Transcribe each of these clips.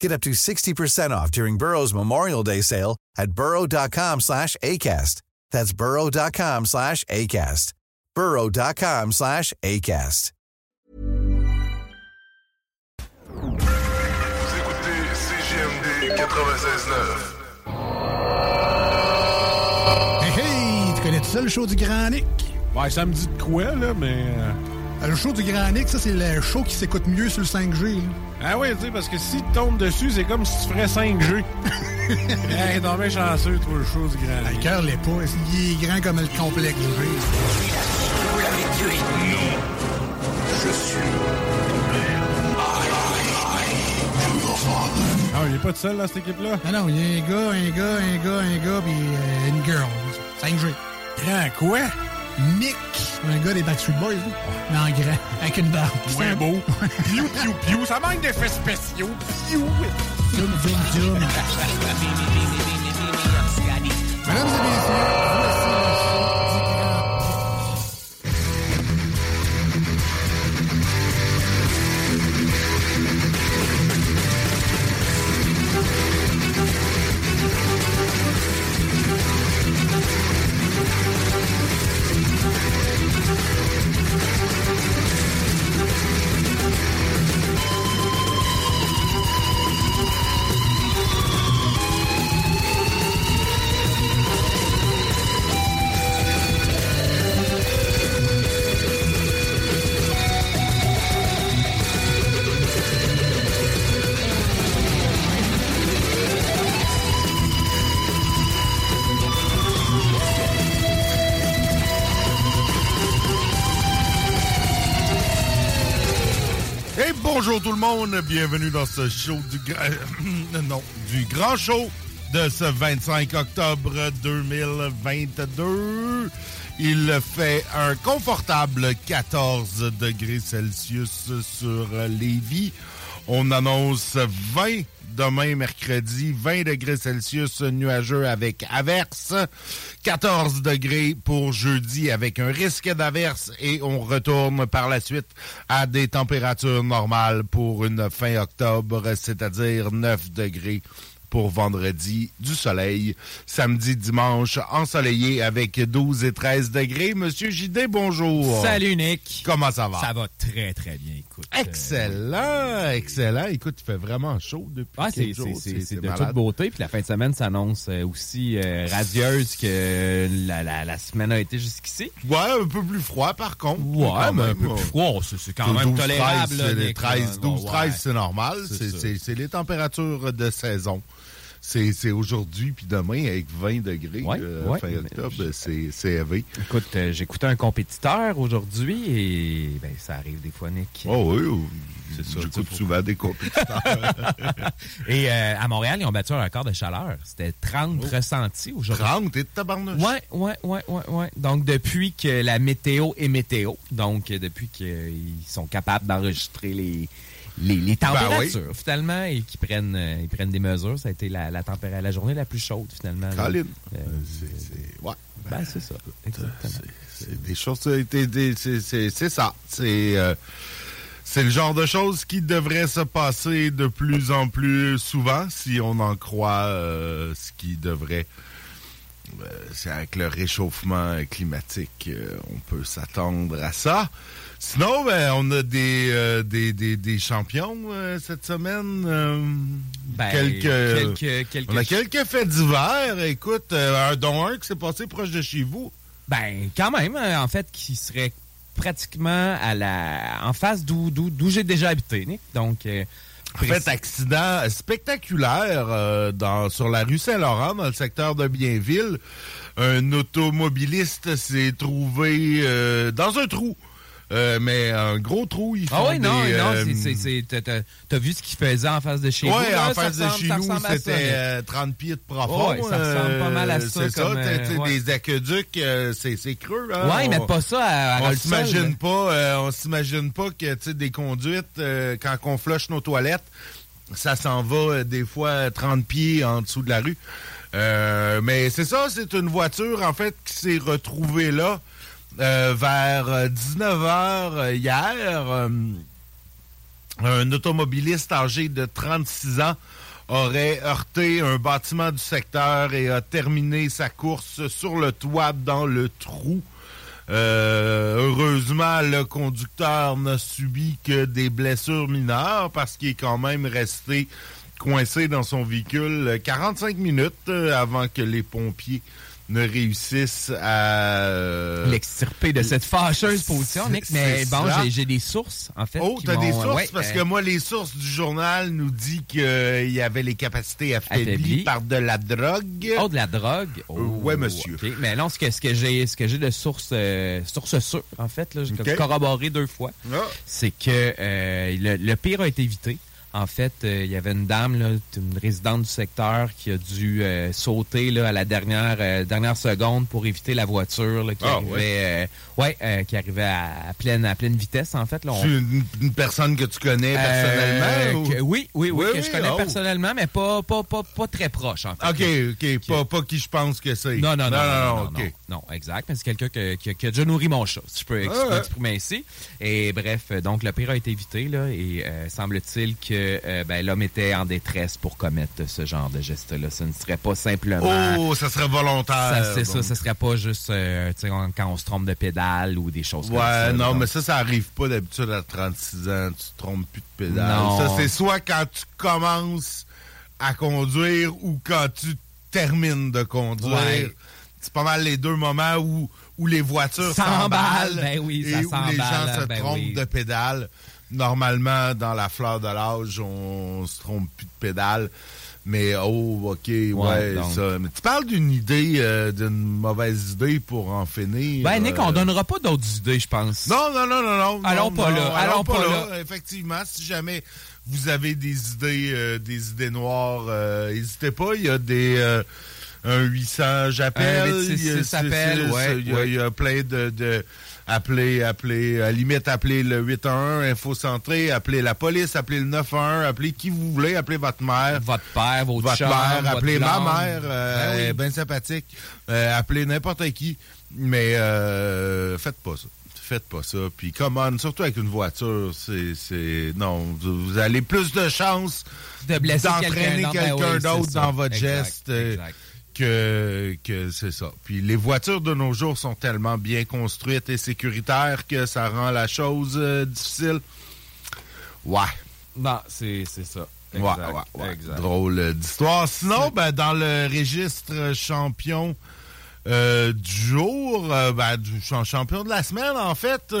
Get up to 60% off during Burrow's Memorial Day sale at burrow.com slash ACAST. That's burrow.com slash ACAST. burrow.com slash ACAST. Vous écoutez CGMD 96.9. Hey, hey! Tu connais ça, le show du Grand Nick? Ouais, ça me dit de quoi, là, mais. Euh, euh, Le show du Grand Nick, ça, c'est le show qui s'écoute mieux sur le 5G. là. Ah ouais, tu sais, parce que si tu tombes dessus, c'est comme si tu ferais 5G. hey, t'es bien chanceux, toi, le show du grand. Ah, Le cœur l'est pas. Il est grand comme le complexe du G. Ah, il est pas tout seul, là, cette équipe-là? Ah non, il y a un gars, un gars, un gars, un gars, puis euh, une girl. 5G. Grand quoi? Nick, un gars des Backstreet Boys, là. mais en grand, avec une barbe. Ouais, beau. Piou, piou, piou. Ça manque d'effets spéciaux. Piou. Zoom, zoom, zoom. Mesdames et messieurs, bienvenue dans ce show du grand... non, du grand show de ce 25 octobre 2022. Il fait un confortable 14 degrés Celsius sur Lévis. On annonce 20 demain, mercredi, 20 degrés Celsius nuageux avec averse, 14 degrés pour jeudi avec un risque d'averse et on retourne par la suite à des températures normales pour une fin octobre, c'est-à-dire 9 degrés pour vendredi, du soleil. Samedi, dimanche, ensoleillé avec 12 et 13 degrés. Monsieur JD, bonjour. Salut Nick. Comment ça va? Ça va très très bien, écoute. euh, Excellent, excellent. Écoute, il fait vraiment chaud depuis Ah, c'est de malade. toute beauté. Puis la fin de semaine s'annonce euh, aussi euh, radieuse que la, la, la semaine a été jusqu'ici. Ouais, un peu plus froid par contre. Ouais, Quand mais un peu plus froid. C'est quand même 12, tolérable. 13, là, c'est les Nick, 13, là. 12, Ouais, 13, c'est normal. c'est les températures de saison. C'est aujourd'hui puis demain avec 20 degrés Ouais, euh, ouais, fin mais octobre, c'est élevé. Écoute, euh, j'écoutais un compétiteur aujourd'hui et ben, ça arrive des fois, Nick. Oh oui, oui. C'est ça, J'écoute souvent des compétiteurs. Et euh, à Montréal, ils ont battu un record de chaleur. C'était 30 Oh. ressentis aujourd'hui. 30 et de tabarnouche. Ouais, ouais, ouais, ouais, ouais. Donc, depuis que la météo est météo, donc euh, depuis qu'ils sont capables d'enregistrer les, les, les températures, finalement, et qu'ils prennent, euh, ils prennent des mesures, ça a été la, la, température, la journée la plus chaude, finalement. Colin. Euh, C'est- ouais. ben, c'est ça. Exactement. C'est- des choses, c'est ça. C'est euh, c'est le genre de choses qui devrait se passer de plus en plus souvent, si on en croit euh, ce qui devrait. euh, c'est avec le réchauffement climatique, euh, on peut s'attendre à ça. Sinon, ben, on a des, euh, des, des, des champions euh, cette semaine. euh, Ben, quelques, quelques, quelques- on a quelques faits divers. Écoute, un, dont un qui s'est passé proche de chez vous. Ben, quand même, en fait, qui serait pratiquement à la en face d'où d'où j'ai déjà habité, Nick. Donc euh, en fait, accident spectaculaire euh, dans, sur la rue Saint-Laurent, dans le secteur de Bienville. Un automobiliste s'est trouvé euh, dans un trou euh, mais un gros trou, il Ah oui, non, non, euh, t'as vu ce qu'il faisait en face de chez nous? Oui, en face de chez nous, c'était 30 pieds de profond. Oui, ça ressemble pas mal à ça. C'est ça, des aqueducs, c'est creux. Hein, ouais, ils mettent pas ça à, On s'imagine pas, on s'imagine pas que, tu sais, des conduites, quand on flush nos toilettes, ça s'en va des fois 30 pieds en dessous de la rue. mais c'est ça, c'est une voiture, en fait, qui s'est retrouvée là. Euh, vers 19h euh, euh, hier, un automobiliste âgé de 36 ans aurait heurté un bâtiment du secteur et a terminé sa course sur le toit dans le trou. heureusement, le conducteur n'a subi que des blessures mineures parce qu'il est quand même resté coincé dans son véhicule 45 minutes avant que les pompiers ne réussissent à... Euh, L'extirper de cette fâcheuse position, Nick. Mais bon, j'ai des sources, en fait. Oh, t'as des sources? parce que moi, les sources du journal nous disent qu'il y avait les capacités affaiblies, par de la drogue. Oh, de la drogue? Oh, oui, monsieur. Mais non, ce que, ce que j'ai ce que j'ai de sources euh, source sûres, en fait, là, j'ai corroboré deux fois, ah. c'est que euh, le, le pire a été évité. En fait, euh, il y avait une dame, là, une résidente du secteur, qui a dû euh, sauter là, à la dernière euh, dernière seconde pour éviter la voiture qui, ah, arrivait, ouais. qui arrivait à, pleine à pleine vitesse. En fait, là, une, personne que tu connais personnellement Oui, oui, oui, que je connais oh. personnellement, mais pas, pas, pas, pas très proche. En fait, ok, ok, pas, pas qui je pense que c'est. Non, non, non, non, non, non, exact. Mais c'est quelqu'un qui, qui, a déjà nourri mon chat, si je peux ah, exprimer ainsi. Et bref, donc le pire a été évité là, et semble-t-il que euh, ben, l'homme était en détresse pour commettre ce genre de geste-là. Ce ne serait pas simplement... Oh, ça serait volontaire. C'est ça, ce serait pas juste euh, quand on se trompe de pédale ou des choses comme ça. Ouais, non, mais ça, ça arrive pas d'habitude à 36 ans. Tu te trompes plus de pédale. Ça, c'est soit quand tu commences à conduire ou quand tu termines de conduire. C'est pas mal les deux moments où, où les voitures s'emballent ben oui, et où les gens se ben trompent de pédale normalement, dans la fleur de l'âge, on se trompe plus de pédale. Mais oh, ok, ouais, ça. Mais tu parles d'une idée, euh, d'une mauvaise idée pour en finir. Ben, Nick, on euh, donnera pas d'autres idées, je pense. Non, non, non, non, non. Allons pas là. Allons, pas, là. Effectivement, si jamais vous avez des idées, euh, des idées noires, n'hésitez pas. Il y a des un 800 j'appelle. Il y a plein de appelez, appelez, à limite, appelez le 811, Info Centré, appelez la police, appelez le 911, appelez qui vous voulez, appelez votre mère. Votre père, votre, votre mère, appelez ma mère, euh, ben bien sympathique, euh, appelez n'importe qui, mais euh, faites pas ça faites pas ça. Puis, comment, surtout avec une voiture, c'est. Non, vous avez plus de chances d'entraîner quelqu'un ben d'autre dans votre geste. Exact que, que c'est ça. Puis les voitures de nos jours sont tellement bien construites et sécuritaires que ça rend la chose euh, difficile. Ouais. Non, c'est ça. ouais, ouais, ouais. Drôle d'histoire. Sinon, ben, dans le registre champion euh, du jour, euh, ben, du champion de la semaine, en fait,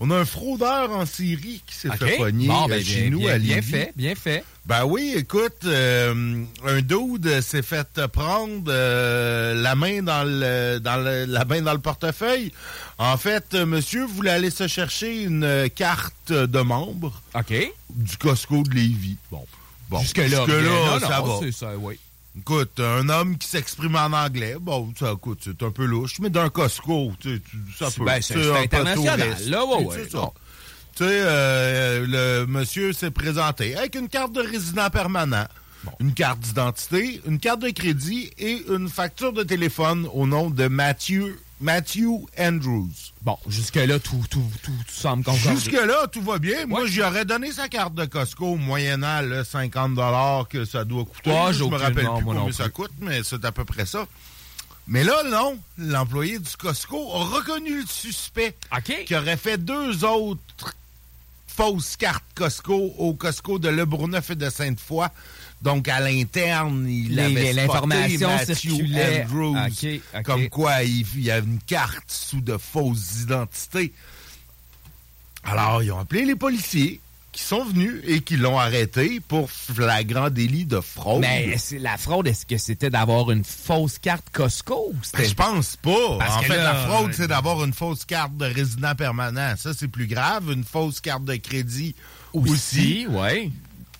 on a un fraudeur en Syrie qui s'est fait pogner ben, chez nous à Bien fait, bien fait. Ben oui, écoute, euh, un dude s'est fait prendre euh, la main dans le dans la main dans le portefeuille. En fait, monsieur voulait aller se chercher une carte de membre. OK. Du Costco de Lévis. Bon. Bon, jusque là, ça va. C'est ça, oui. Écoute, un homme qui s'exprime en anglais, bon, ça, écoute, c'est un peu louche, mais d'un Costco, tu, ça peut. Ben, c'est international, là, ouais, ouais. Tu sais, euh, le monsieur s'est présenté avec une carte de résident permanent, une carte d'identité, une carte de crédit et une facture de téléphone au nom de Matthew, Matthew Andrews. Bon, jusque-là, tout, tout, tout, semble concordé. Jusque-là, tout va bien. Moi, j'y aurais donné sa carte de Costco moyennant le 50 que ça doit coûter. je me rappelle plus combien ça coûte, mais c'est à peu près ça. Mais là, non, l'employé du Costco a reconnu le suspect qui aurait fait deux autres fausse carte Costco au Costco de Le Bourgneuf et de Sainte-Foy. Donc, à l'interne, il avait l'information circulait. Andrews, comme quoi il, y a une carte sous de fausses identités. Alors, ils ont appelé les policiers qui sont venus et qui l'ont arrêté pour flagrant délit de fraude. Mais c'est- la fraude, est-ce que c'était d'avoir une fausse carte Costco? Ben, je pense pas. Parce en fait, là, la fraude, euh, c'est d'avoir une fausse carte de résident permanent. Ça, c'est plus grave. Une fausse carte de crédit aussi. Aussi, ouais.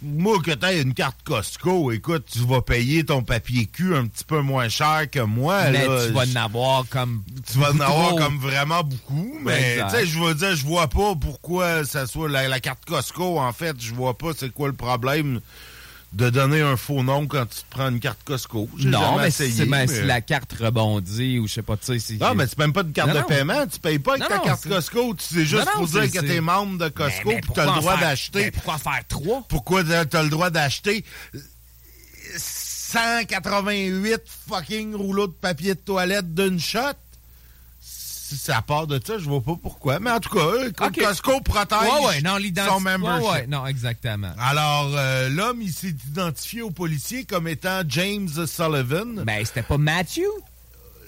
Moi, que t'aies une carte Costco, écoute, tu vas payer ton papier cul un petit peu moins cher que moi. Mais là. tu vas en avoir comme. tu vas en avoir comme vraiment beaucoup, mais Exact. tu sais, je veux dire, je vois pas pourquoi ça soit la, la carte Costco, en fait, je vois pas c'est quoi le problème de donner un faux nom quand tu te prends une carte Costco. Non, mais c'est mais- si la carte rebondit ou je sais pas, tu sais. c'est- Non, mais c'est même pas une carte Non, de non. paiement. Tu payes pas avec Non, ta carte Costco. Tu sais juste pour dire que t'es membre de Costco puis t'as le droit d'acheter. mais Pourquoi faire trois? Pourquoi t'as t'as le droit d'acheter 188 fucking rouleaux de papier de toilette d'une shot? Si ça part de ça, je vois pas pourquoi. Mais en tout cas, écoute, Ok. Costco protège Ouais, ouais, non, son membership. Ouais, non, exactement. Alors, euh, l'homme, il s'est identifié au policier comme étant James Sullivan. Ben, c'était pas Matthew?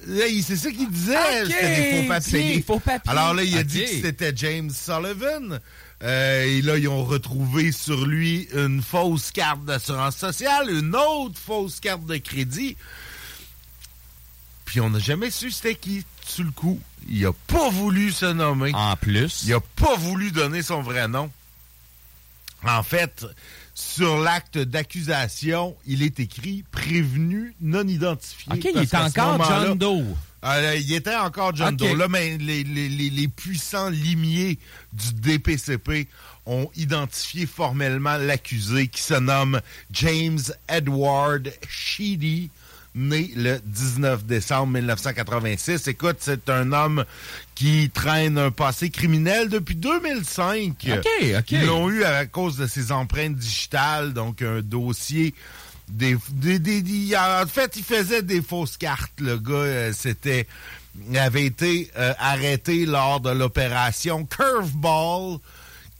Là, c'est ça qu'il disait. C'était des faux papiers. c'est des faux papiers. Alors là, il a dit que c'était James Sullivan. Euh, et là, ils ont retrouvé sur lui une fausse carte d'assurance sociale, une autre fausse carte de crédit. Puis on n'a jamais su c'était qui, sur le coup. Il a pas voulu se nommer. En plus. Il a pas voulu donner son vrai nom. En fait, sur l'acte d'accusation, il est écrit prévenu non identifié. OK, il est encore John Doe. là, il était encore John. Doe. Là, mais les, les- les- les puissants limiers du DPCP ont identifié formellement l'accusé qui se nomme James Edward Sheedy, né le 19 décembre 1986. Écoute, c'est un homme qui traîne un passé criminel depuis 2005. OK, OK. Ils l'ont eu à cause de ses empreintes digitales, donc un dossier des, des, des- des- en fait, il faisait des fausses cartes. Le gars, euh, c'était avait été euh, arrêté lors de l'opération Curveball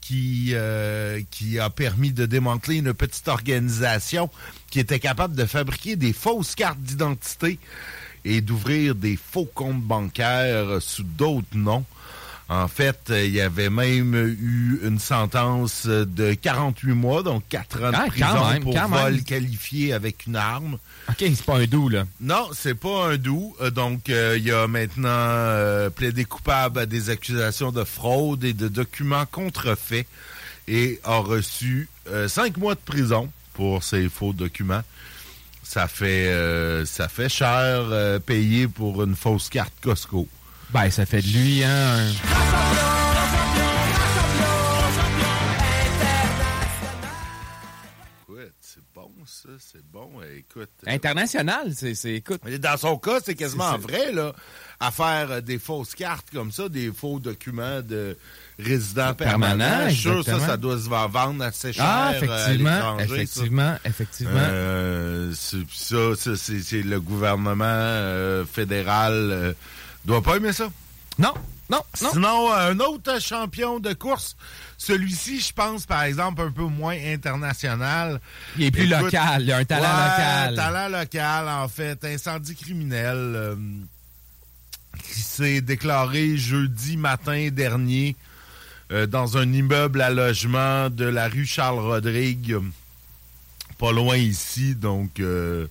qui euh, qui a permis de démanteler une petite organisation qui était capable de fabriquer des fausses cartes d'identité et d'ouvrir des faux comptes bancaires sous d'autres noms. En fait, euh, il y avait même eu une sentence de 48 mois, donc 4 ans de Ah, prison même, pour vol même. qualifié avec une arme. OK, c'est pas un doux, là. Non, c'est pas un doux. Euh, Donc, euh, il a maintenant euh, plaidé coupable à des accusations de fraude et de documents contrefaits et a reçu euh, cinq mois de prison pour ces faux documents. Ça fait euh, ça fait cher euh, payer pour une fausse carte Costco. Ben, ça fait de lui, hein. un- Écoute, c'est bon ça, c'est bon. Écoute, International, c'est, c'est, écoute. Dans son cas, c'est quasiment vrai, là, à faire euh, des fausses cartes comme ça, des faux documents de résidents Permanent. Je suis sûr ça, ça doit se vendre assez cher Ah, euh, à effectivement, ça. effectivement, effectivement. Euh, c'est- ça, ça, c'est le gouvernement euh, fédéral euh, doit pas aimer ça. Non, non, non. Sinon, un autre champion de course, celui-ci, je pense, par exemple, un peu moins international. Il est plus Écoute, local, il a un talent Ouais, local. talent local, en fait. Incendie criminel qui s'est déclaré jeudi matin dernier euh, dans un immeuble à logement de la rue Charles-Rodrigue, pas loin ici. Donc, euh,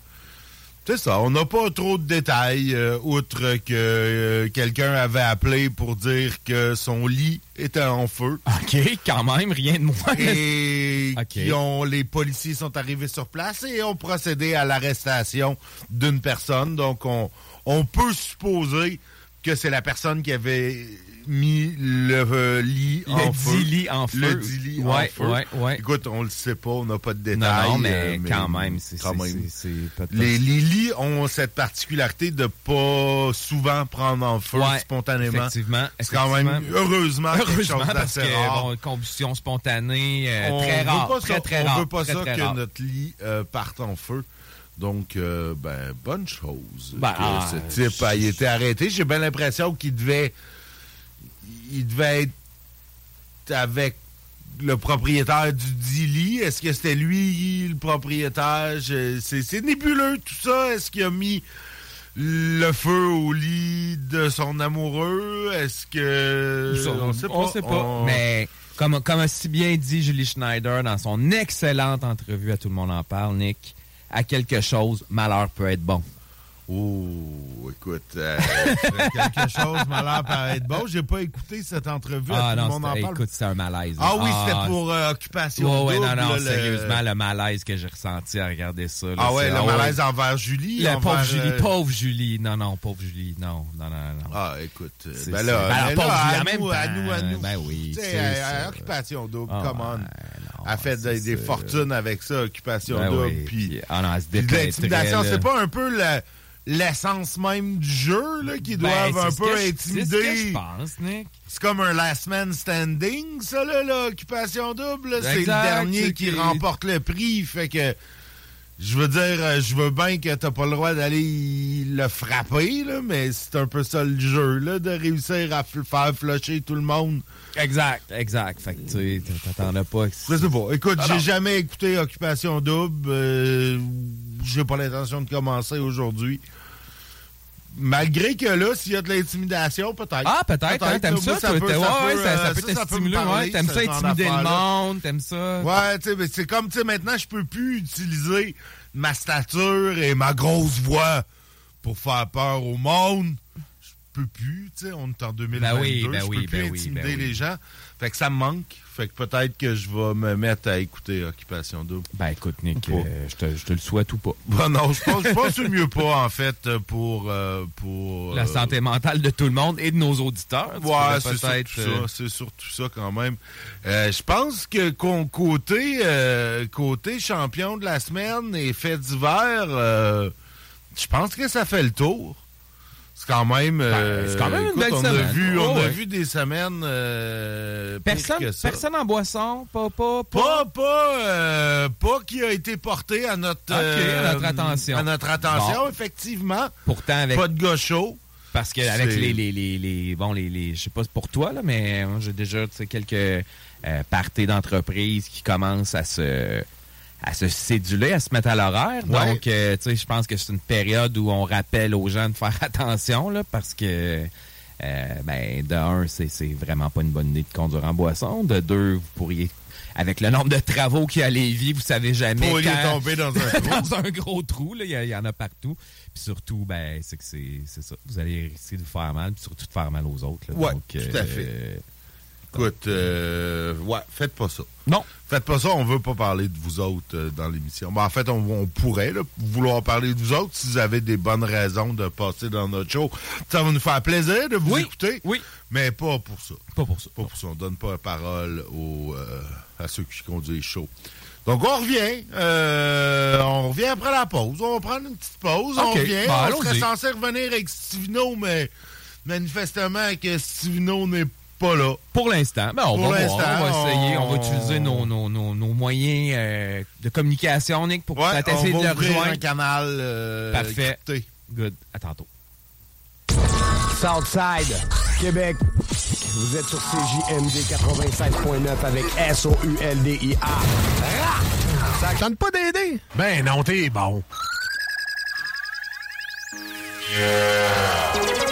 c'est ça. On n'a pas trop de détails, euh, outre que quelqu'un avait appelé pour dire que son lit était en feu. OK, quand même, rien de moins. Et Ok. qui ont, les policiers sont arrivés sur place et ont procédé à l'arrestation d'une personne. Donc, on, on peut supposer que c'est la personne qui avait mis le euh, lit en Le feu. dit lit en feu. Le dit lit en ouais, feu. Ouais, ouais. Écoute, on le sait pas, on n'a pas de détails. non, mais, euh, quand même, c'est, quand même. c'est, Les, les lits ont cette particularité de pas souvent prendre en feu Ouais, spontanément. Effectivement. C'est quand même, effectivement. heureusement, quelque Heureusement, chose que, rare. bon, combustion spontanée, euh, on très rare. très, ça, très on rare. veut pas très, ça très que rare. notre lit euh, parte en feu. Donc, euh, ben, bonne chose Ben, que ah, ce type a été arrêté. J'ai bien l'impression qu'il devait, il devait être avec le propriétaire du dit lit. Est-ce que c'était lui le propriétaire? C'est c'est nébuleux tout ça. Est-ce qu'il a mis le feu au lit de son amoureux? Est-ce que... on sait pas. On sait pas. Mais comme, comme a si bien dit Julie Schneider dans son excellente entrevue à Tout le monde en parle, Nick, à quelque chose, malheur peut être bon. Oh, écoute, euh, quelque chose m'a l'air paraître bon. J'ai pas écouté cette entrevue. Ah tout non, le monde en parle. écoute, c'est un malaise. Ah oui, c'était pour euh, occupation ouais, double. Non, non, sérieusement, le malaise que j'ai ressenti à regarder ça. Là, ah ouais, le ah, malaise ouais. envers Julie. Le envers, pauvre Julie, euh... pauvre Julie. Non, non, pauvre Julie. Non, non, non, non. Ah, écoute, ben là, Ben, pauvre Julie, à, nous, à nous, à nous. Ben oui, c'est occupation double, Ah, come on. Elle fait des, fortunes avec ça, occupation Ben double. puis ah non, elle se l'intimidation, c'est pas un peu la- l'essence même du jeu là, qui Ben, doivent un peu que je- C'est ce que intimider. je pense, Nick. C'est comme un last man standing, ça, là, l'occupation double. C'est le dernier qui qui- remporte le prix. Fait que, je veux dire, euh, je veux bien que t'as pas le droit d'aller le frapper, là, mais c'est un peu ça le jeu, là, de réussir à faire flusher tout le monde. Exact, exact. Fait que, tu sais, t'attendais pas que Je sais pas. Écoute, Ah j'ai jamais écouté Occupation Double. euh, j'ai pas l'intention de commencer aujourd'hui. Malgré que là, s'il y a de l'intimidation, peut-être. Ah, peut-être, hein, t'aimes Moi, ça, toi, peut- ouais, peut, ça, ça euh, peut ouais, t'aimes ça intimider le monde, t'aimes ça. Ouais, tu sais, mais c'est comme, tu sais, maintenant, je peux plus utiliser ma stature et ma grosse voix pour faire peur au monde. Je peux plus, tu sais, on est en 2022, Ben oui, ben je oui, peux plus ben oui, intimider ben oui. les gens. Fait que ça me manque. Fait que peut-être que je vais me mettre à écouter Occupation Double. Ben écoute, Nick, euh, je, te, je te le souhaite ou pas. Bon, non, je pense, je pense que c'est mieux pas, en fait, pour... euh, pour La euh, santé mentale de tout le monde et de nos auditeurs. Ouais, c'est surtout ça. C'est surtout ça quand même. Je pense que côté côté champion de la semaine et fait d'hiver, je pense que ça fait le tour. C'est quand même. euh, Ben, c'est quand même une écoute, belle on semaine. A vu, Oh, on a ouais. vu des semaines. euh, Personne, que ça. personne en boisson, pas, pas, Pas, pas, euh, pas qui a été porté à notre, à notre attention. À notre attention, Bon. effectivement. Pourtant, avec Pas de chaud. Parce que avec les, les, les, les- bon les, les je sais pas pour toi là, mais moi, j'ai déjà quelques euh, parties d'entreprise qui commencent à se à se céduler, à se mettre à l'horaire. Ouais. Donc euh, tu sais, je pense que c'est une période où on rappelle aux gens de faire attention là, parce que euh, ben de un, c'est c'est vraiment pas une bonne idée de conduire en boisson. De deux, vous pourriez avec le nombre de travaux qu'il y a à Lévis, vous savez jamais Pour aller quand- tomber dans un trou. dans un gros trou. là. Il y, en a partout. Puis surtout, ben, c'est que c'est c'est ça. Vous allez risquer de vous faire mal, puis surtout de faire mal aux autres. là. Ouais, Donc, tout à fait. Écoute, euh, ouais, faites pas ça. non. Faites pas ça, on veut pas parler de vous autres euh, dans l'émission. Ben, en fait, on, on pourrait là, vouloir parler de vous autres si vous avez des bonnes raisons de passer dans notre show. Ça va nous faire plaisir de vous Oui, écouter, oui. mais pas pour ça. Pas pour ça. Pas pour ça. On donne pas la parole aux, euh, à ceux qui conduisent show. Donc, on revient. euh, on revient après la pause. On va prendre une petite pause. On revient. ben, on serait censé revenir avec Stivino, mais manifestement que Stivino n'est pas là. Pour l'instant, ben, on, Pour va voir, l'instant, on va essayer. On, va utiliser nos, nos, nos, nos moyens euh, de communication, Nick, pour Ouais, peut-être essayer de le ouvrir un rejoindre. canal euh, Parfait. Good. À tantôt. Southside, Québec. Vous êtes sur CJMD 85.9 avec S-O-U-L-D-I-A. Ça tente pas d'aider? Ben non, t'es bon. Pas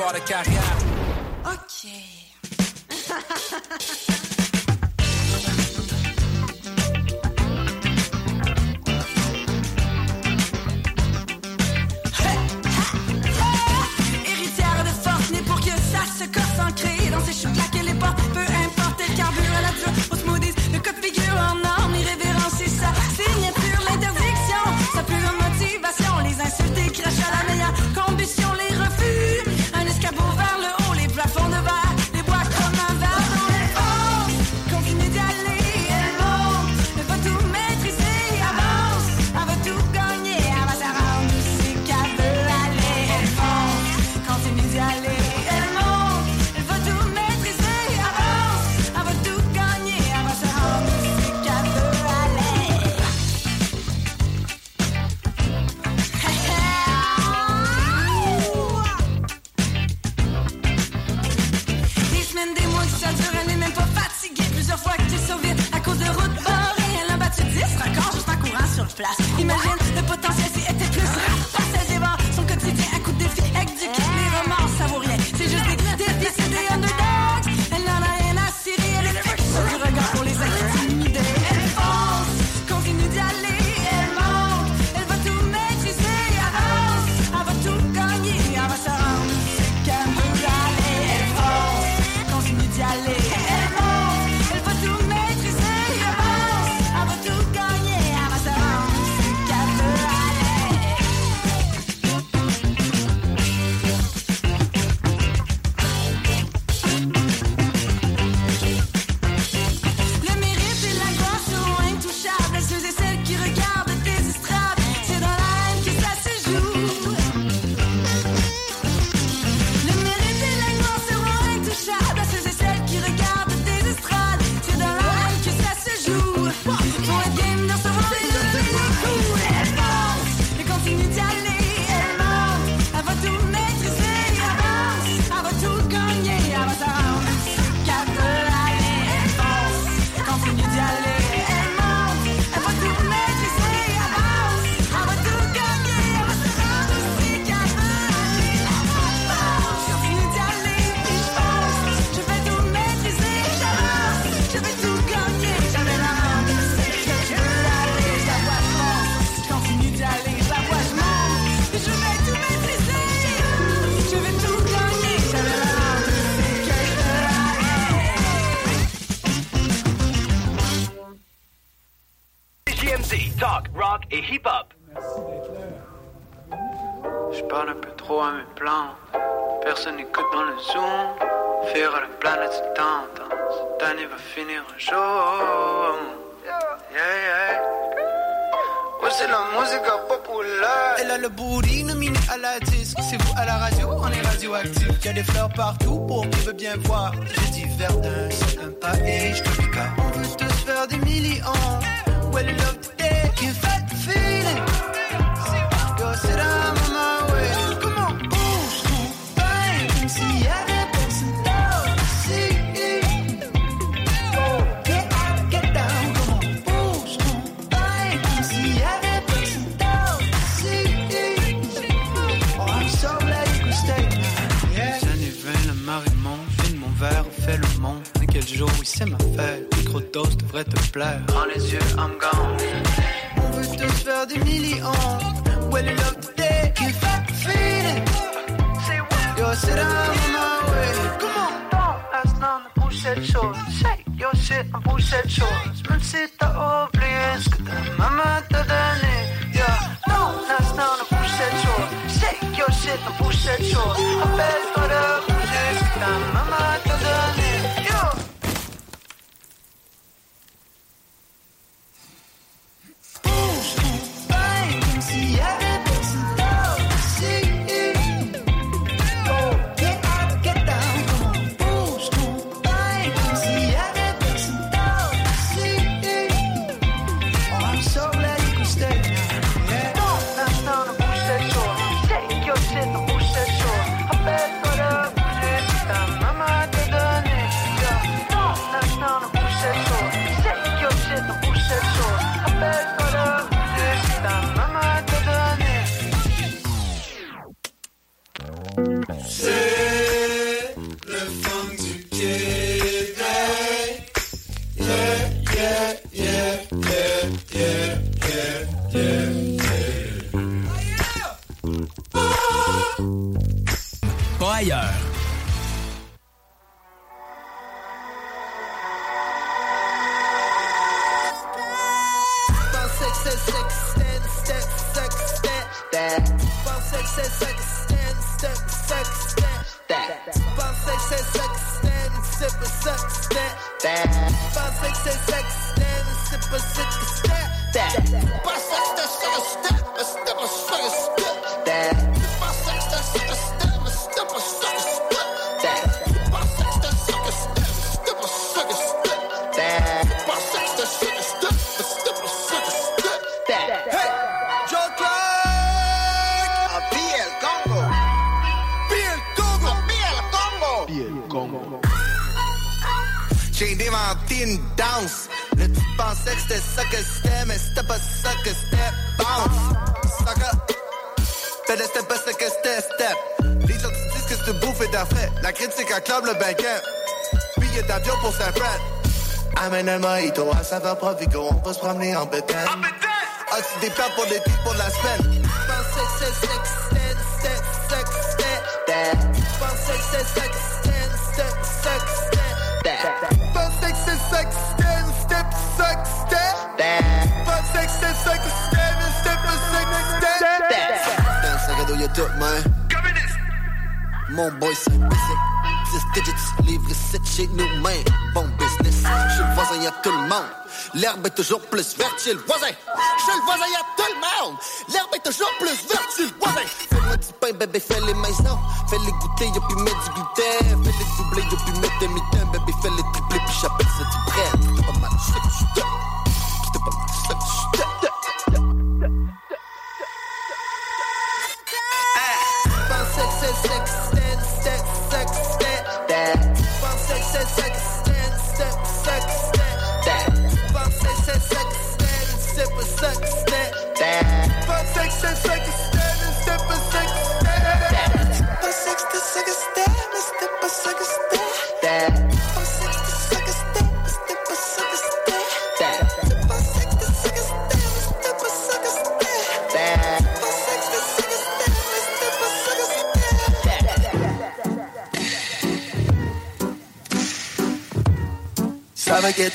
histoire de carrière. valeur des millions. Well, you love today, keep feeling. Say what? Yo, sit out on my way. Come on. Don't ask none to push that short. Shake your shit and push that short. Même si t'as oublié ce que ta maman t'a donné. Yeah. don't ask none to push that short. Shake your shit and push that short. Appelle-toi de bouger ce que ta maman C'est step, that. Pensais que c'était La critique acclame le banquet. Billet d'avion pour Saint-Fred. Amène un mojito à saveur Provigo, on va se promener en bétail. As-tu des plans pour l'été, pour la semaine? Pensais que Mon boy, c'est basic. 10 digits, livre 7 chez nous, man. Bon business. Chez le voisin, y'a tout le monde. L'herbe est toujours plus verte chez le voisin. Chez le voisin, y'a tout le monde. L'herbe est toujours plus verte chez le voisin. Fais-moi du pain, bébé, fais les maisons. Fais-les goûter, y'a puis mettre du gluten. Fais-les doubler, y'a puis mettre des mitins. Bébé, fais-les tripler, puis j'appelle ça du prêt.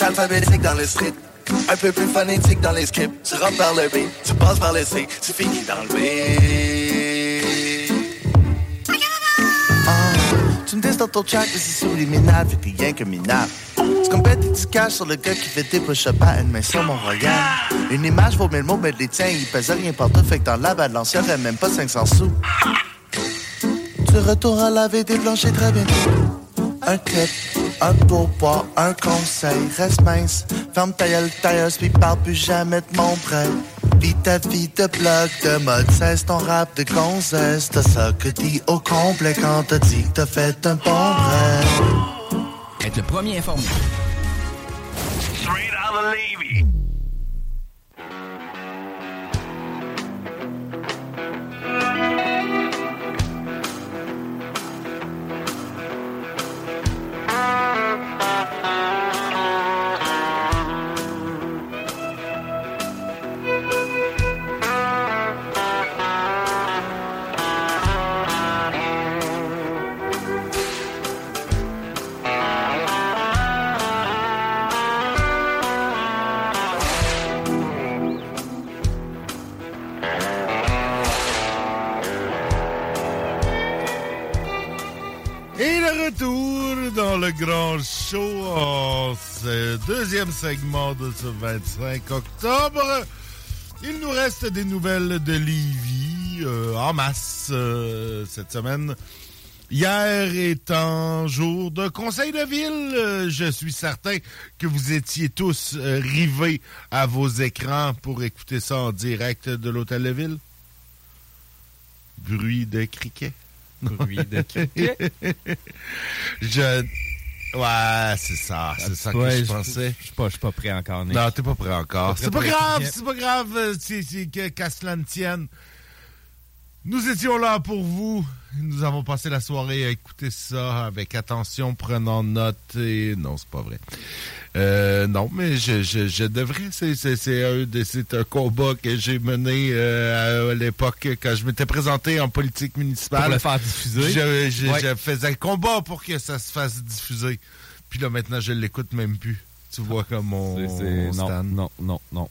Alphabétique dans le street. Un peu plus phonétique dans les scripts. Tu rentres par le B, tu passes par le C, tu finis dans le B. Ah, tu me dis dans ton chat que c'est subliminal, fait que rien que minable. Tu compètes et tu caches sur le gars qui fait des push-ups à une main sur mon regard. Une image vaut mille mots, mais les tiens, ils pèsent rien partout, fait que dans la balance, y'aurait même pas 500 sous. Tu retournes à laver des planchers très bientôt. Un clip, un pourboire, un conseil, reste mince. Ferme ta gueule, tailleuse, puis parle plus jamais de mon prêt. Vis ta vie de blog, de mode, cesse ton rap de gonzesse. T'as ça que dis au complet quand t'as dit que t'as fait un bon rêve. Être le premier informé. Straight out of Levy. Deuxième segment de ce 25 octobre. Il nous reste des nouvelles de Lévis euh, en masse euh, cette semaine. Hier étant jour de conseil de ville, euh, je suis certain que vous étiez tous rivés à vos écrans pour écouter ça en direct de l'hôtel de ville. Bruit de criquet. Bruit de criquet. je. Ouais, c'est ça. C'est ça que je pensais. Je suis pas, je suis pas prêt encore, Nick. Non, t'es pas prêt encore. Pas C'est pas grave, c'est pas grave. euh, c'est que- Qu'à cela ne tienne. Nous étions là pour vous. Nous avons passé la soirée à écouter ça avec attention, prenant note et... Non, c'est pas vrai. Euh, non, mais je, je, je devrais. C'est, un, combat que j'ai mené euh, à, l'époque quand je m'étais présenté en politique municipale. Pour le faire diffuser. Je, je, Ouais. je faisais un combat pour que ça se fasse diffuser. Puis là, maintenant, je l'écoute même plus. Tu vois comme mon, mon non, stand. non, non, non.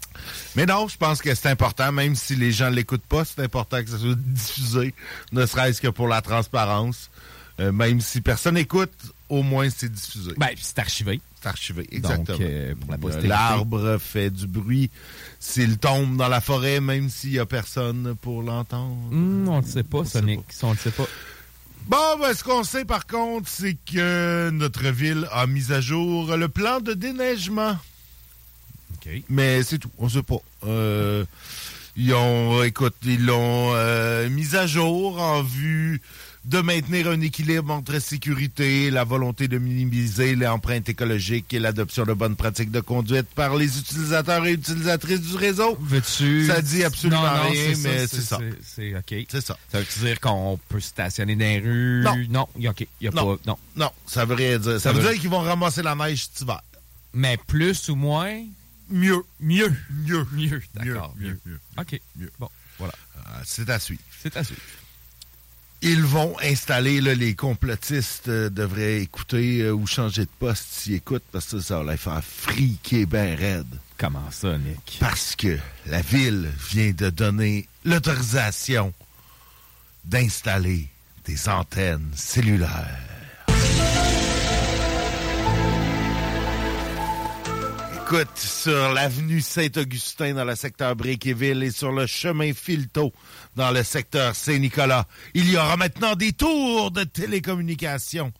Mais non, je pense que c'est important, même si les gens ne l'écoutent pas, c'est important que ça soit diffusé, ne serait-ce que pour la transparence. Euh, même si personne n'écoute, au moins c'est diffusé. Ben, c'est archivé. C'est archivé, exactement. Donc, euh, pour la postérité. L'arbre fait du bruit s'il tombe dans la forêt, même s'il n'y a personne pour l'entendre. Hum, on ne sait pas, Sonic. On ne sait pas. Bon, ben, ce qu'on sait par contre, c'est que notre ville a mis à jour le plan de déneigement. Mais c'est tout, on sait pas. Euh, ils ont, écoute, ils l'ont euh, mis à jour en vue de maintenir un équilibre entre sécurité, la volonté de minimiser les empreintes écologiques et l'adoption de bonnes pratiques de conduite par les utilisateurs et utilisatrices du réseau. Veux-tu... Ça dit absolument Non, non, rien, mais c'est ça. C'est OK. C'est ça. Ça veut dire qu'on peut stationner dans les rues? Non. Non, OK. Y a Non. pas... Non. Non, ça veut rien dire. Ça, Ça veut veut- dire qu'ils vont ramasser la neige cet hiver. Mais plus ou moins? Mieux. Mieux. Mieux. Mieux. D'accord. Mieux, mieux, mieux. OK. Bon, voilà. Euh, c'est à suivre. C'est à suivre. Ils vont installer, là, les complotistes euh, devraient écouter euh, ou changer de poste s'ils écoutent, parce que ça va les faire friquer ben raide. Comment ça, Nick? Parce que la ville vient de donner l'autorisation d'installer des antennes cellulaires. Écoute, sur l'avenue Saint-Augustin dans le secteur Bréquéville et sur le chemin Filto dans le secteur Saint-Nicolas, il y aura maintenant des tours de télécommunications.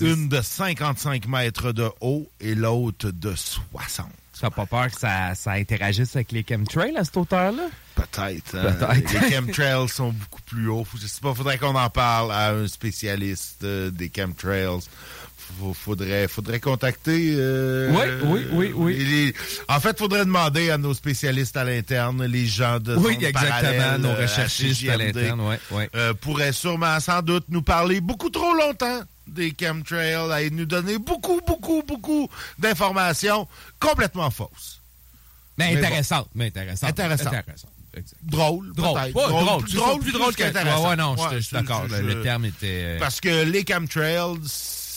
Une de 55 mètres de haut et l'autre de 60. Tu n'as pas peur que ça, ça interagisse avec les chemtrails à cette hauteur-là? Peut-être. hein. Peut-être. Les chemtrails sont beaucoup plus hauts. Je sais pas, faudrait qu'on en parle à un spécialiste euh, des chemtrails. Faut- Faudrait, faudrait contacter. euh, Oui, oui, oui, oui. les- en fait, faudrait demander à nos spécialistes à l'interne, les gens de Oui, exactement, nos euh, recherchistes à l'interne, ouais, ouais. euh, pourraient sûrement, sans doute, nous parler beaucoup trop longtemps des chemtrails et nous donner beaucoup, beaucoup, beaucoup d'informations complètement fausses. Mais Mais bon. intéressante, mais intéressante. Intéressant. Intéressant. Drôle, Drôle, peut-être. pas drôle, plus drôle, ça, plus drôle qu'intéressant. Ouais, ouais, non, je- je suis d'accord, le terme était, euh, Parce que les chemtrails,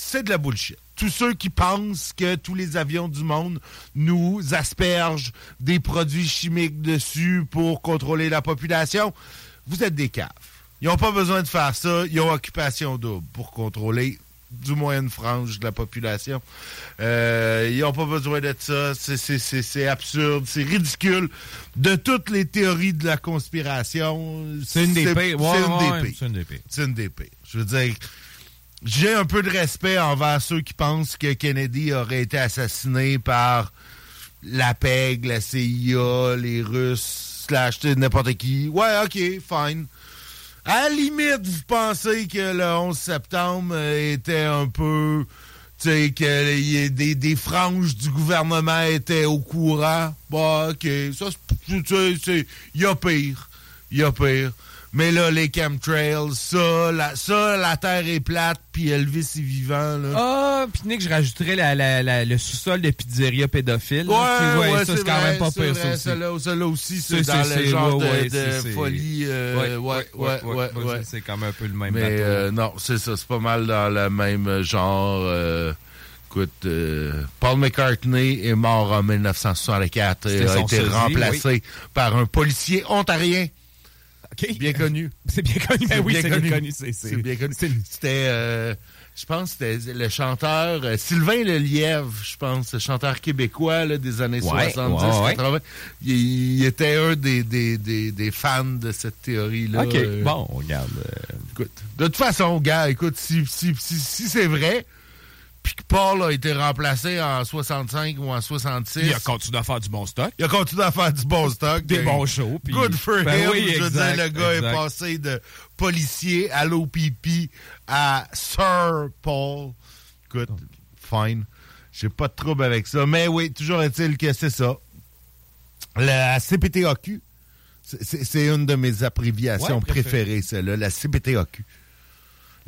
c'est de la bullshit. Tous ceux qui pensent que tous les avions du monde nous aspergent des produits chimiques dessus pour contrôler la population, vous êtes des caves. Ils n'ont pas besoin de faire ça. Ils ont occupation double pour contrôler du moins une frange de la population. Euh, ils n'ont pas besoin de ça. C'est- absurde, c'est ridicule. De toutes les théories de la conspiration, C'est une des. C'est Ouais, une ouais, c'est une une des pires. Je veux dire, j'ai un peu de respect envers ceux qui pensent que Kennedy aurait été assassiné par la PEG, la CIA, les Russes, slash n'importe qui. Ouais, ok, fine. À la limite, vous pensez que le 11 septembre était un peu... Tu sais, que des, franges du gouvernement étaient au courant? Bah, OK. Ça, c'est... Il y a pire. Il y a pire. Mais là, les chemtrails, ça, la, ça, la Terre est plate, puis Elvis est vivant, là. Ah, puis Nick, je rajouterais la, la, la- le sous-sol de pizzeria pédophile. là. Ouais, ouais, ça, c'est quand vrai, même pas c'est pire, vrai, ça aussi. Celle-là, celle-là aussi, c'est Ça, dans le genre ouais, de, ouais, folie. euh, ouais, ouais, ouais, ouais. C'est quand même un peu le même Mais euh, non, c'est ça, c'est pas mal dans le même genre. euh, écoute, euh, Paul McCartney est mort en 1964 et a été sosie, remplacé par un policier ontarien. OK. Bien connu. C'est bien connu. Ben oui, c'est bien connu. C'est- bien connu. C'était, euh, je pense, que c'était le chanteur euh, Sylvain Lelièvre, je pense, le chanteur québécois là, des années Ouais, 70, ouais, ouais. 80. Il, il était un des, des, des, des fans de cette théorie-là. OK, Euh, bon, regarde. euh, Écoute, de toute façon, gars, écoute, si, si, si, si c'est vrai, puis que Paul a été remplacé en 65 ou en 66... Il a continué à faire du bon stock. Il a continué à faire du bon stock. Des bons shows. puis- Good for Ben him. oui, je veux dire, le gars exact. est passé de policier à l'OPP à Sir Paul. Écoute, fine. J'ai pas de trouble avec ça. Mais oui, toujours est-il que c'est ça. La CPTAQ, C'est- une de mes abréviations Ouais, préférées, celle-là, la CPTAQ.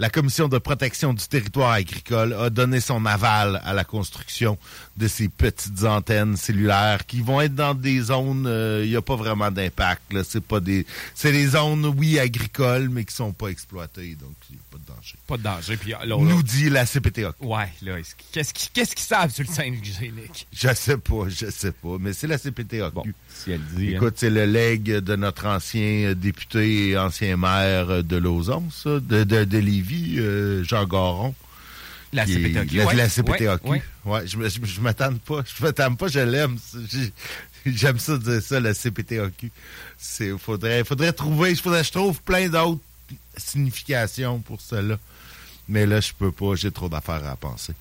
La Commission de protection du territoire agricole a donné son aval à la construction de ces petites antennes cellulaires qui vont être dans des zones, euh, il n'y a pas vraiment d'impact. là. C'est pas des, c'est des zones, oui, agricoles, mais qui sont pas exploitées, donc il n'y a pas de danger. Pas de danger. Puis, là, Nous dit la CPTAQ. Ouais, là, qu'est-ce qu'ils savent sur le sein hygiénique? Je sais pas, je sais pas, mais c'est la CPTAQ. Bon, si elle dit. hein. Écoute, c'est le legs de notre ancien euh, député et ancien maire euh, de Lauson, ça, de, de, de Lévis, euh, Jean Garon. La La, ouais, la CPTAQ. ouais, Ouais, je je, je m'attends pas. Je m'attends pas, je l'aime. J'ai- J'aime ça dire ça, la CPTAQ. C'est, faudrait, faudrait trouver, faudrait, je trouve plein d'autres significations pour cela. Mais là, je peux pas, j'ai trop d'affaires à penser.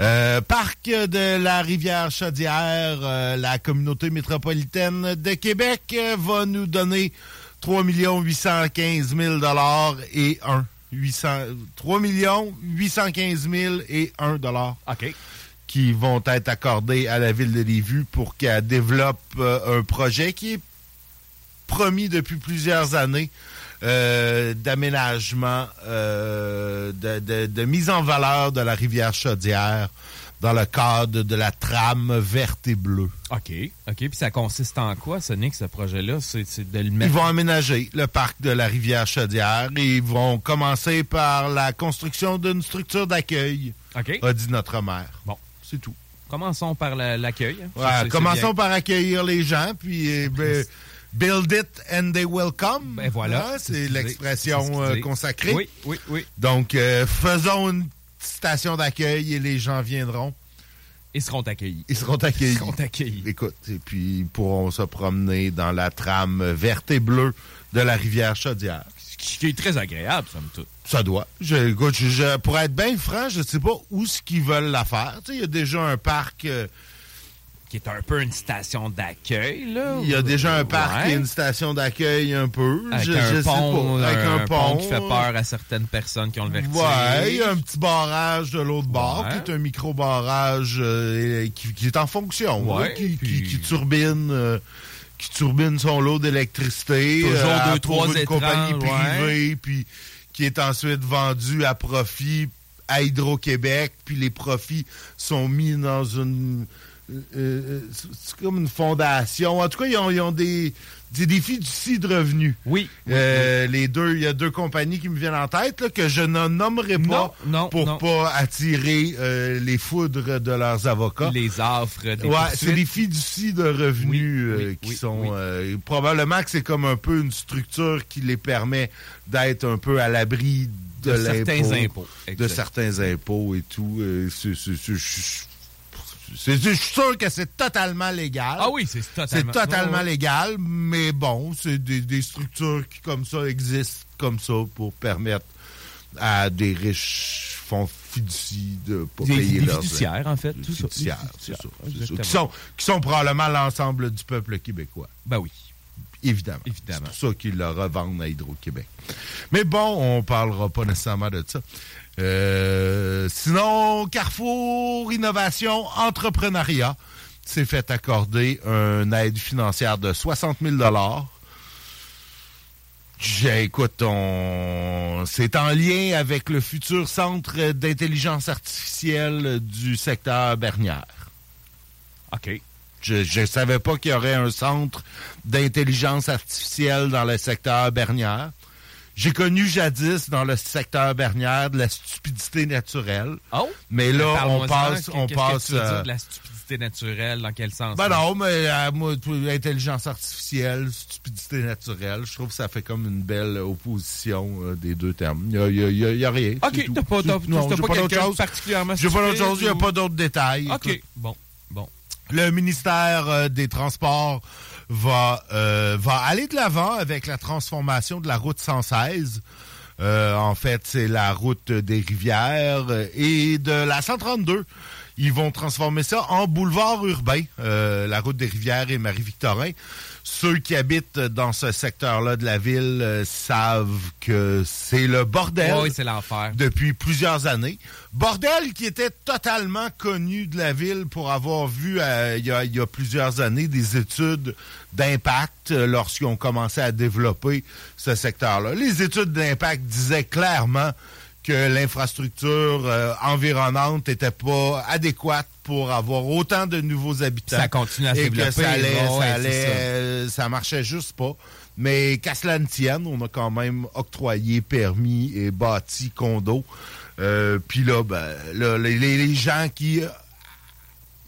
Euh, parc de la rivière Chaudière, euh, la communauté métropolitaine de Québec euh, va nous donner 3 815 000 et 1 800, 3 815 000 et 1 dollar. OK. Qui vont être accordés à la ville de Lévis pour qu'elle développe euh, un projet qui est promis depuis plusieurs années euh, d'aménagement, euh, de, de- de mise en valeur de la rivière Chaudière dans le cadre de la trame verte et bleue. OK. OK. Puis ça consiste en quoi, Sonic, ce projet-là? C'est de le Ils mettre. vont aménager le parc de la rivière Chaudière et ils vont commencer par la construction d'une structure d'accueil, OK. a dit notre maire. Bon. C'est tout. Commençons par la- l'accueil. hein. Ouais, commençons par accueillir les gens, puis euh, ben, build it and they will come. Ben voilà. Hein, C'est l'expression euh, consacrée. Oui, oui, oui. Donc, euh, faisons une station d'accueil et les gens viendront. Ils seront accueillis. Ils seront accueillis. Ils seront accueillis. Écoute, et puis ils pourront se promener dans la trame verte et bleue de la rivière Chaudière. Ce qui est très agréable, somme toute. Ça doit. Je, écoute, je- je- pour être bien franc, je sais pas où ce qu'ils veulent la faire. Tu sais, il y a déjà un parc. euh, Qui est un peu une station d'accueil, là. il y a déjà un parc Ouais. et une station d'accueil un peu. Avec, je, un, je sais pont, pas. Avec un, pont. qui fait peur à certaines personnes qui ont le vertige. Ouais, il y a un petit barrage de l'autre bord, Ouais. qui est un micro-barrage euh, qui, qui est en fonction, Ouais, là, qui, puis- qui, qui turbine euh, qui turbine son lot d'électricité Toujours euh, deux, trois une compagnie étranges, privée, puis qui est ensuite vendu à profit à Hydro-Québec, puis les profits sont mis dans une... euh, euh, c'est comme une fondation. En tout cas, ils ont, ils ont des, des défis d'ici de revenus. Oui. Euh, Les deux, il y a deux compagnies qui me viennent en tête là, que je ne nommerai pas Non, non, pour non. pas attirer euh, les foudres de leurs avocats. Les offres des Ouais, c'est des fiducies de revenus Oui, oui, qui oui, sont oui. probablement que c'est comme un peu une structure qui les permet d'être un peu à l'abri de, De certains impôts, de certains impôts et tout. Je suis sûr que c'est totalement légal. Ah oui, c'est totalement. C'est totalement Ouais, ouais. légal, mais bon, c'est des, des structures qui, comme ça, existent comme ça pour permettre à des riches fonds fiducies de pas Des- payer des leurs fiduciaires, en fait, tout ça. fiduciaires, Des c'est ça, fiduciaires, c'est ça. exactement. Qui sont, qui sont probablement l'ensemble du peuple québécois. Ben oui. Évidemment. Évidemment. C'est pour ça qu'ils le revendent à Hydro-Québec. Mais bon, on parlera pas nécessairement de ça. Euh, sinon, Carrefour Innovation Entrepreneuriat s'est fait accorder une aide financière de 60 000 J'ai- Écoute, on... c'est en lien avec le futur centre d'intelligence artificielle du secteur Bernière. OK. Je ne savais pas qu'il y aurait un centre d'intelligence artificielle dans le secteur Bernière. J'ai connu jadis dans le secteur Bernière de la stupidité naturelle. Oh! Mais là, on passe, on qu'est-ce que passe. tu veux dire euh, de la stupidité naturelle, dans quel sens? ben non, mais euh, moi, tout, l'intelligence artificielle, stupidité naturelle, je trouve que ça fait comme une belle opposition euh, des deux termes. Il n'y a, y a- y a- rien. OK, t'as pas, C'est- non, j'ai pas chose. particulièrement J'ai pas d'autre chose, il n'y a pas d'autres détails. OK, Écoute, bon, bon. le ministère euh, des Transports va, euh, va aller de l'avant avec la transformation de la route 116. Euh, en fait, c'est la route des rivières et de la 132 Ils vont transformer ça en boulevard urbain, euh, la route des rivières et Marie-Victorin. Ceux qui habitent dans ce secteur-là de la ville euh, savent que c'est le bordel. Oui, c'est l'enfer. Depuis plusieurs années. Bordel qui était totalement connu de la ville pour avoir vu euh, il y, a, il y a plusieurs années des études d'impact euh, lorsqu'ils ont commencé à développer ce secteur-là. Les études d'impact disaient clairement que l'infrastructure euh, environnante n'était pas adéquate pour avoir autant de nouveaux habitants. Ça continue à se développer, Que ça allait, ouais, ça, c'est allait, ça. euh, ça marchait juste pas. Mais qu'à cela ne tienne, on a quand même octroyé, permis et bâti condo. Euh, Puis là, ben, là, les, les- gens qui,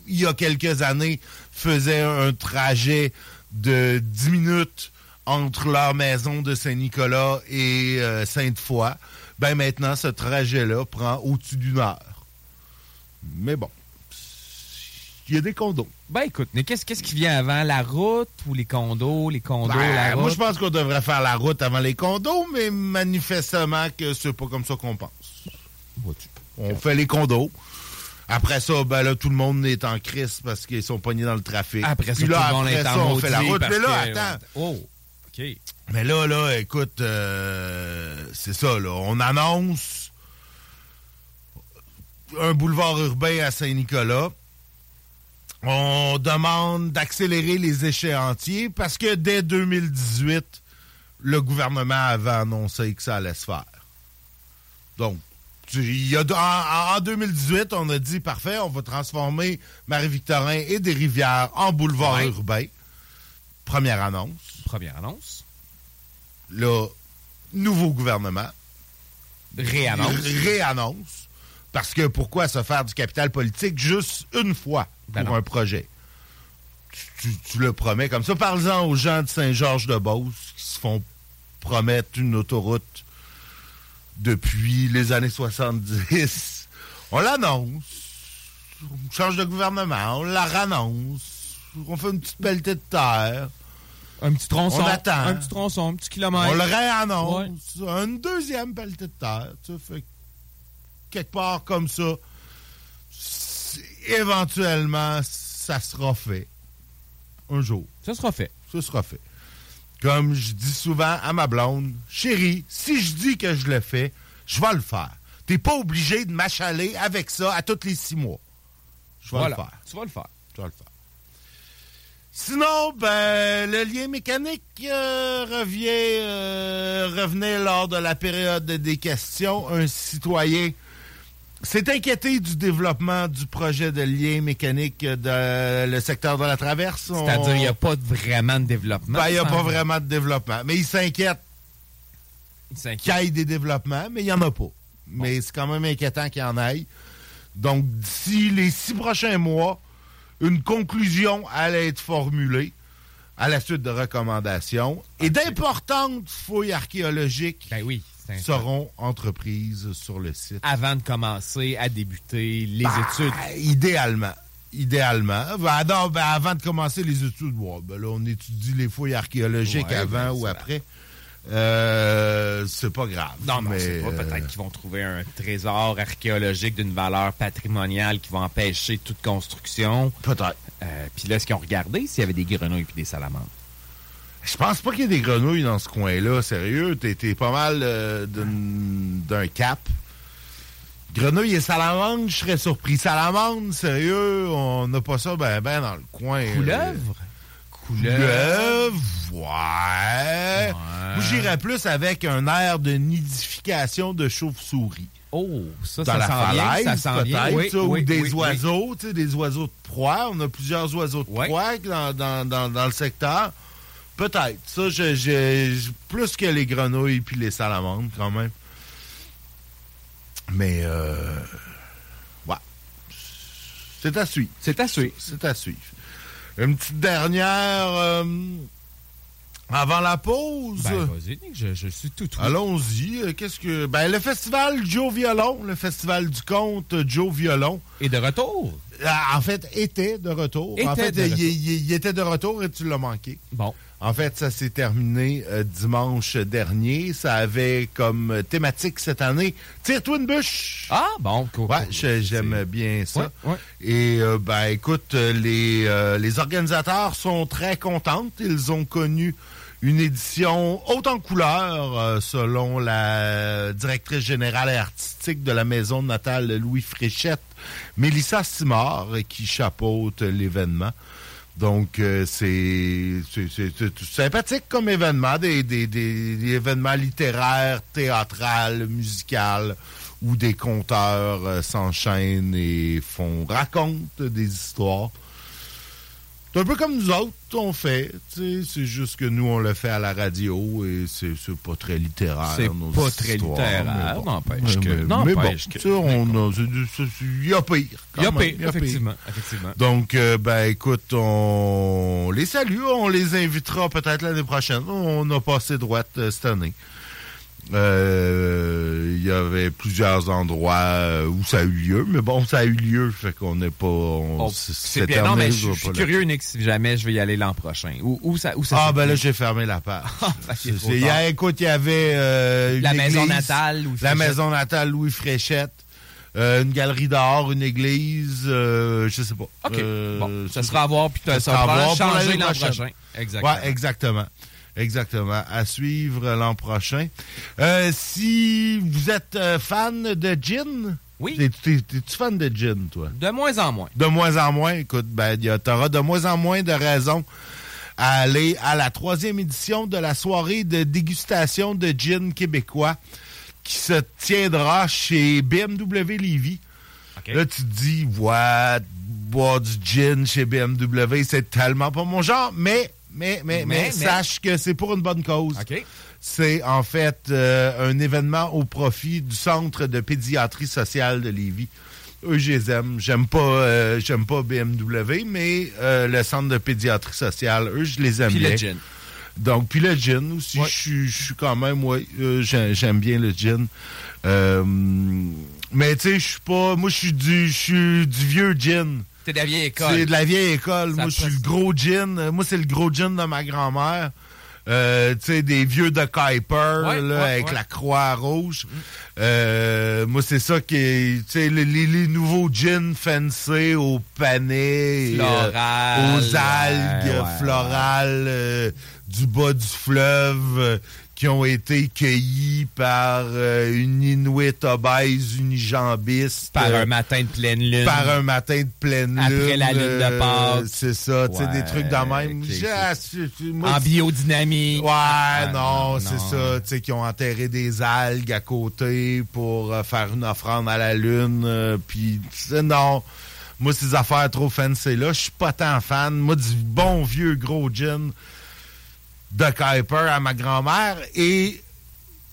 il y a quelques années, faisaient un trajet de 10 minutes entre leur maison de Saint-Nicolas et Sainte-Foy, ben maintenant, ce trajet-là prend au-dessus d'une heure. Mais bon, il y a des condos. Ben écoute, mais qu'est-ce qu'est-ce qui vient avant? La route ou les condos? Les condos, Ben, la route? moi, je pense qu'on devrait faire la route avant les condos, mais manifestement que c'est pas comme ça qu'on pense. On fait les condos. Après ça, ben là, tout le monde est en crise parce qu'ils sont pognés dans le trafic. Après ça, Puis là, tout le monde après est ça, en on fait la route. Mais là, attends. Oh, Mais là, là, écoute, euh, c'est ça, là. On annonce un boulevard urbain à Saint-Nicolas. On demande d'accélérer les échéanciers parce que dès 2018, le gouvernement avait annoncé que ça allait se faire. Donc, tu- il y a, en, en 2018, on a dit parfait, on va transformer Marie-Victorin et des rivières en boulevard Ouais. urbain. Première annonce. Première annonce. Là, nouveau gouvernement. Réannonce. Ré- Réannonce. Parce que pourquoi se faire du capital politique juste une fois Ben pour non. un projet? Tu, tu- tu le promets comme ça. Parle-en aux gens de Saint-Georges-de-Beauce qui se font promettre une autoroute depuis les années 70. On l'annonce. On change de gouvernement. On la rannonce. On fait une petite pelletée de terre. Un petit tronçon. On attend. Un petit tronçon, un petit kilomètre. On le réannonce. Une deuxième pelletée de terre. Tu sais, fait que quelque part comme ça, éventuellement, ça sera fait. Un jour. Ça sera fait. Ça sera fait. Comme je dis souvent à ma blonde, chérie, si je dis que je le fais, je vais le faire. T'es pas obligé de m'achaler avec ça à tous les six mois. Je vais Voilà. le faire. Tu vas le faire. Je vais le faire. Sinon, ben, le lien mécanique euh, revient, euh, revenait lors de la période des questions. Un citoyen s'est inquiété du développement du projet de lien mécanique dans le secteur de la traverse. On- C'est-à-dire, il n'y a pas de- vraiment de développement. Ben, il n'y a pas vraiment de développement. Mais il s'inquiète Il s'inquiète. qu'il y ait des développements, mais il n'y en a pas. Mais c'est quand même inquiétant qu'il y en ait. Donc, d'ici les six prochains mois, une conclusion allait être formulée à la suite de recommandations. Et d'importantes fouilles archéologiques Ben oui, seront entreprises sur le site. Avant de commencer à débuter les Ben, études. Idéalement. Idéalement. Ben, non, avant de commencer les études, bon, ben là, on étudie les fouilles archéologiques Ouais, avant ou après. Euh, c'est pas grave. Non, mais, sait pas. euh, Peut-être qu'ils vont trouver un trésor archéologique d'une valeur patrimoniale qui va empêcher toute construction. Peut-être. Euh, Puis là, est-ce qu'ils ont regardé s'il y avait des grenouilles et des salamandres? Je pense pas qu'il y ait des grenouilles dans ce coin-là, sérieux. T'es pas mal euh, d'un cap. Grenouilles et salamandres, je serais surpris. Salamandre, sérieux, on n'a pas ça ben ben dans le coin. Couleuvre? Couleuvre, ouais. Moi, j'irais plus avec un air de nidification de chauve-souris. Oh, ça, dans ça la sent bien, falaise, ça sent bien. peut-être, Oui, ça, oui, ou des oui, oiseaux, tu sais, des oiseaux de proie. On a plusieurs oiseaux de proie dans, dans, dans, dans le secteur. Peut-être. Ça, je, je- je- plus que les grenouilles puis les salamandres, quand même. Mais, euh, ouais. C'est à suivre. C'est à suivre. C'est à suivre. Une petite dernière. euh, Avant la pause. Ben, vas-y, je, je suis tout oui. Allons-y. Euh, Qu'est-ce que. Ben, le festival Joe Violon, le festival du conte euh, Joe Violon. Et de retour. Ah, En fait, était de retour. en Était fait, il, retour. il- il était de retour et tu l'as manqué. Bon. En fait, ça s'est terminé euh, dimanche dernier. Ça avait comme thématique cette année Tire-toi une bûche. Ah, bon, cool. Ouais, j'aime bien ça. Ouais, ouais. Et euh, ben écoute, euh, les, euh, les organisateurs sont très contents. Ils ont connu une édition haute en couleur, selon la directrice générale et artistique de la maison natale Louis Fréchette, Mélissa Simard, qui chapeaute l'événement. Donc, euh, c'est sympathique comme événement, des, des, des- des événements littéraires, théâtrales, musicales, où des conteurs euh, s'enchaînent et font racontent des histoires. C'est un peu comme nous autres, on fait. C'est juste que nous, on le fait à la radio et c'est pas très littéraire. C'est pas très littéraire, bon. n'empêche Mais- que- mais- Mais bon, que- on il y a pire. Il y a pire, effectivement, effectivement. Donc, euh, ben, écoute, on les salue, on les invitera peut-être l'année prochaine. On a passé droite euh, cette année. Euh, Il y avait plusieurs endroits euh, où ça a eu lieu, mais bon, ça a eu lieu, fait qu'on n'est pas... On, Oh, c'est bien. Non, mais je suis curieux, Nick, si jamais je vais y aller l'an prochain. Où, où ça, où ça Ah, ben là, j'ai fermé la page. C'est- trop il y a- écoute, il y avait euh, La maison natale Louis La maison natale Louis Fréchette. euh, une galerie d'art, une église, euh, je sais pas. OK. Euh, bon, ça sera à voir, puis ça sera va à voir changer l'an prochain. Exactement. Ouais, exactement. Exactement. À suivre l'an prochain. Euh, si vous êtes euh, fan de gin, Oui. t'es- t'es- T'es-tu fan de gin, toi? De moins en moins. De moins en moins? Écoute, ben, t'auras de moins en moins de raisons à aller à la troisième édition de la soirée de dégustation de gin québécois qui se tiendra chez BMW Lévis. Là, tu te dis, ouais, boire du gin chez BMW, c'est tellement pas mon genre, mais, mais, mais, mais, sache que c'est pour une bonne cause. OK. C'est en fait euh, un événement au profit du Centre de pédiatrie sociale de Lévis. Eux, je les aime. J'aime pas, euh, j'aime pas BMW, mais euh, le Centre de pédiatrie sociale, eux, je les aime Puis bien. le gin. Donc, puis le gin aussi, je suis- je suis quand même, ouais, euh, j'ai- j'aime bien le gin. Euh, mais tu sais, je suis pas, moi, je suis du, je suis du vieux gin. T'es de la vieille école. C'est de la vieille école. Ça moi, je suis le gros gin. Euh, Moi, c'est le gros gin de ma grand-mère. Euh, tu sais, des vieux de Kuiper, Ouais, là, ouais, avec ouais. la croix rouge. Euh, moi, c'est ça qui est, tu sais, les, les- les nouveaux gins fancy au panais, euh, Floral, aux algues florales du bas du fleuve, qui ont été cueillis par euh, une Inuit obèse unijambiste. Par euh, un matin de pleine lune. par un matin de pleine lune. Après la lune de euh, Pâques. C'est ça, tu sais, des trucs de même. moi, En biodynamique. Ouais, Ah, non, non, c'est ça, tu sais, qui ont enterré des algues à côté pour faire une offrande à la lune, puis tu sais, non. Moi, ces affaires trop fancy là, je suis pas tant fan. Moi, du bon vieux gros gin de Kuiper à ma grand-mère et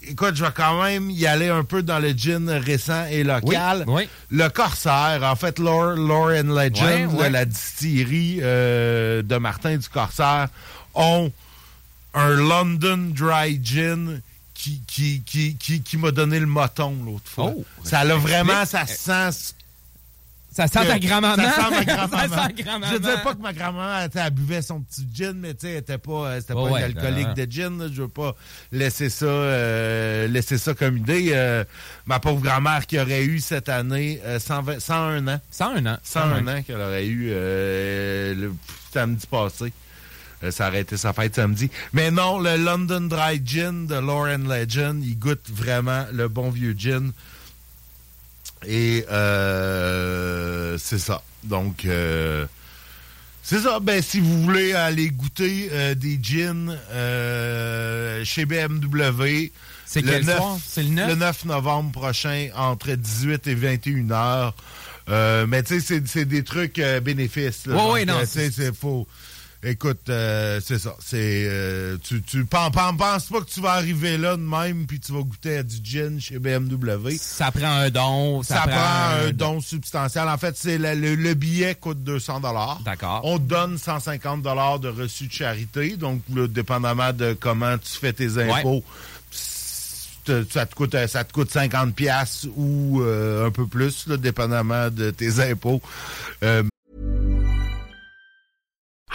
écoute, je vais quand même y aller un peu dans le gin récent et local. Oui, oui. Le Corsaire, en fait, Lore, Lore and Legend, ouais. de la distillerie euh, de Martin du Corsaire, ont un London Dry Gin qui, qui, qui, qui, qui m'a donné le moton l'autre fois. Oh, ça a vraiment, ça sent... Ça sent ta que- grand-maman. Ça sent ma Ça grand-maman. grand-maman. Je dis pas que ma grand-maman, elle, buvait son petit gin, mais tu sais, elle était pas, euh, c'était pas ouais, une alcoolique de gin. là. Je veux pas laisser ça, euh, laisser ça comme idée. Euh, ma pauvre grand-mère qui aurait eu cette année euh, 120 101 ans. 101 ans. 101 ans qu'elle aurait eu euh, le samedi passé. Euh, ça aurait été sa fête samedi. Mais non, le London Dry Gin de Lauren Legend, il goûte vraiment le bon vieux gin. Et euh, c'est ça. Donc, euh, c'est ça. Ben, si vous voulez aller goûter euh, des gins chez BMW, C'est le quel 9 soir? C'est le 9? Le 9 novembre prochain, entre 18 et 21 heures. Mais tu sais, c'est- c'est des trucs bénéfices. Donc, ouais, non, c'est- c'est faux. Écoute, euh, c'est ça. C'est euh, tu tu penses, penses pas que tu vas arriver là de même puis tu vas goûter à du gin chez BMW. Ça prend un don. Ça, prend, un don substantiel. En fait, c'est le, le- le billet coûte 200 dollars. D'accord. On te donne 150 dollars de reçu de charité. Donc, là, dépendamment de comment tu fais tes impôts, te- ça te coûte ça te coûte 50 pièces ou euh, un peu plus, là, dépendamment de tes impôts.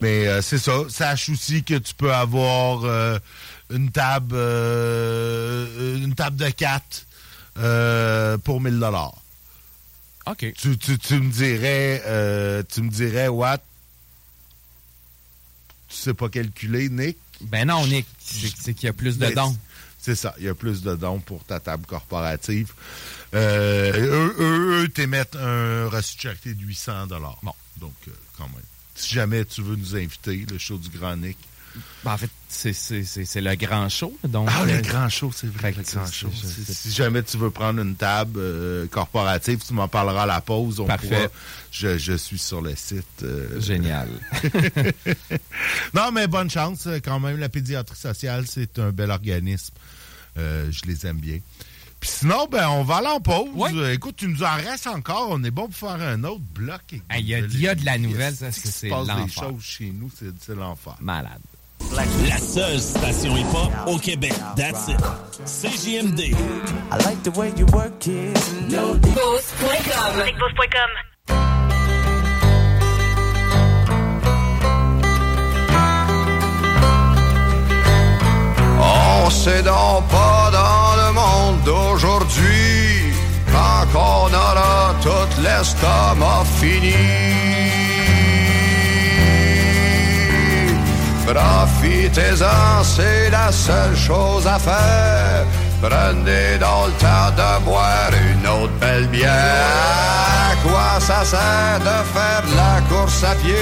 Mais euh, c'est ça. Sache aussi que tu peux avoir euh, une table euh, une table de 4 pour 1000 dollars. OK. Tu, tu, tu me dirais tu me dirais what? Tu sais pas calculer Nick? Ben non, Nick, c'est qu'il y a plus de dons. C'est ça, il y a plus de dons pour ta table corporative. Euh, eux, eux, eux t'émettent un reçu de charité de 800 dollars. Bon, donc quand même. Si jamais tu veux nous inviter, le show du Grand Nick. Ben, en fait, c'est- le grand show. Donc, Ah, le euh, grand show, c'est vrai, le grand show. Si, jamais tu veux prendre une table euh, corporative, tu m'en parleras à la pause. On Parfait. pourra- je, je suis sur le site. euh, Génial. non, mais bonne chance quand même. La pédiatrie sociale, c'est un bel organisme. Euh, je les aime bien. Puis sinon, ben, on va aller en pause. Euh, Écoute, tu nous en restes encore. On est bon pour faire un autre bloc. Ah, Il y, a- il y a de la nouvelle, ça, c'est c'est passe des choses chez nous, c'est l'enfer. Malade. La seule station hip-hop au Québec. That's it. CJMD. I like the way you work it. No. On sait donc pas dans d'aujourd'hui quand on aura tout l'estomac fini. Profitez-en, c'est la seule chose à faire. Prenez dans le temps de boire une autre belle bière. À quoi ça sert de faire la course à pied?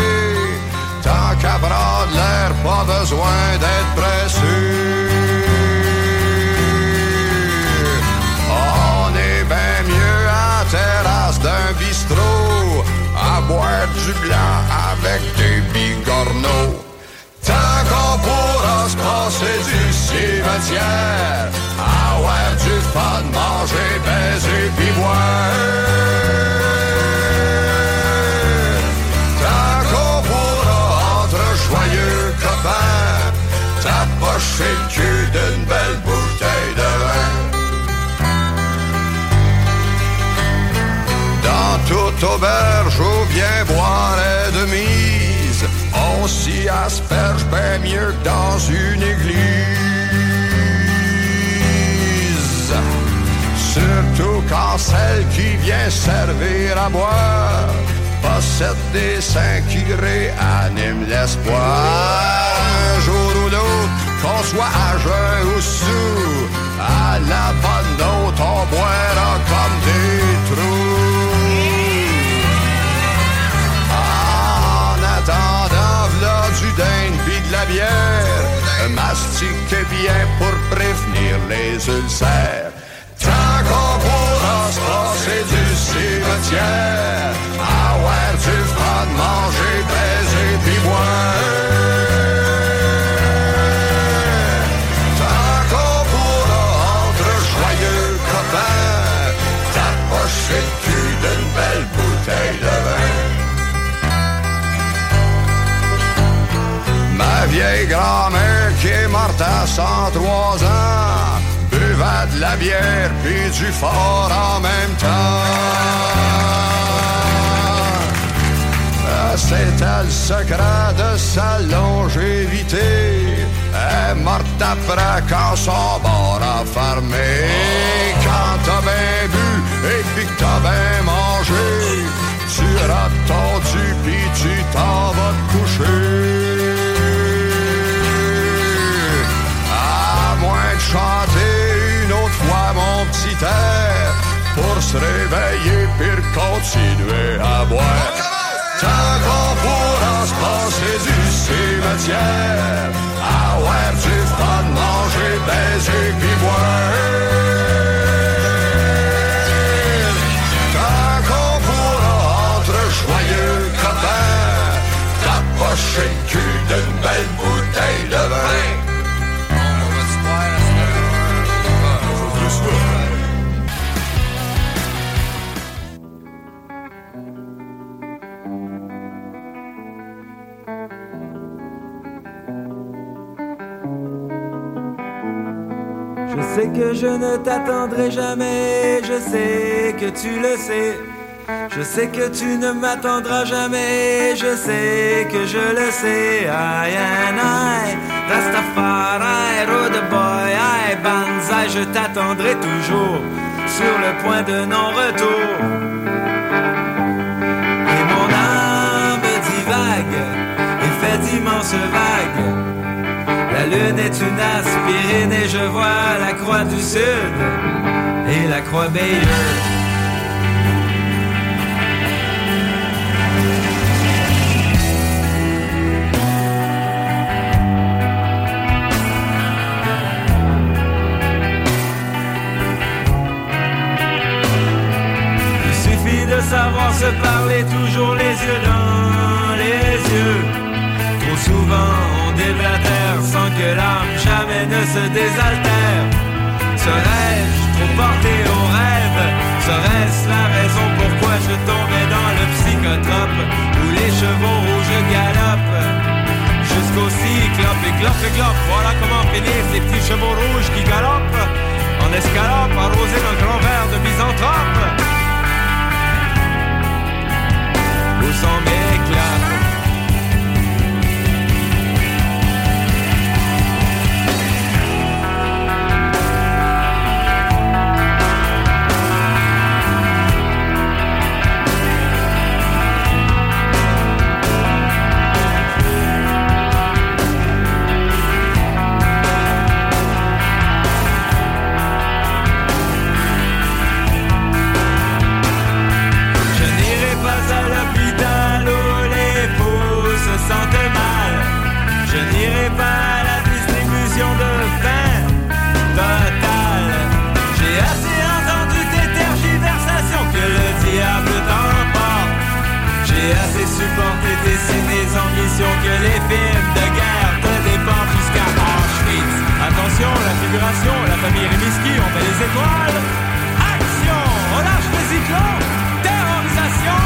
Tant qu'à prendre l'air, pas besoin d'être pressé. Terrasse d'un bistrot, à boire du blanc avec des bigorneaux. Tant qu'on pourra se passer du cimetière, avoir du fun, manger, baiser, puis boire. Auberge où bien boire est de mise, on s'y asperge bien mieux que dans une église. Surtout quand celle qui vient servir à boire possède des seins qui réaniment l'espoir. Un jour ou l'autre, qu'on soit à jeun ou sous, à la bonne note, on boira comme des trous. La bière, mastiquez bien pour prévenir les ulcères. Tant qu'on pourra se passer du cimetière, avoir du fun, manger, baiser pis boire. Vieille grand-mère qui est morte à 103 ans buvait de la bière puis du fort en même temps. Ah, C'était le secret de sa longévité. Elle est morte après quand son bar a fermé. Quand t'as bien bu et puis que t'as bien mangé, tu rates ton du pis tu t'en vas te coucher. Chanter une autre fois mon petit air pour se réveiller puis continuer à boire. Tant qu'on pourra se passer du cimetière, avoir du fun, manger, baiser puis boire. Tant qu'on pourra entre joyeux copains, t'approcher le cul d'une belle bouteille de vin? Sais que je ne t'attendrai jamais, je sais que tu le sais. Je sais que tu ne m'attendras jamais, je sais que je le sais. I and I, Rastafari, Road Boy, I, Banzai, je t'attendrai toujours sur le point de non-retour. Et mon âme divague et fait d'immenses vagues. La lune est une aspirine et je vois la croix du sud et la croix Bayeux. Il suffit de savoir se parler toujours les yeux dans les yeux. Souvent on déblatère sans que l'âme jamais ne se désaltère. Serais-je trop porté au rêve? Serait-ce la raison pourquoi je tombais dans le psychotrope Où les chevaux rouges galopent? Jusqu'au cyclope et clope et clope Voilà comment finir ces petits chevaux rouges qui galopent. En escalope arrosés d'un grand verre de misanthrope. Où sont mes Pas la distribution de pain total. J'ai assez entendu tes tergiversations que le diable t'emporte. J'ai assez supporté tes tes ambitions que les films de guerre te dépendent jusqu'à Auschwitz. Attention, la figuration, la famille Rimouski, on fait les étoiles. Action, on lâche les cyclones. Terrorisation,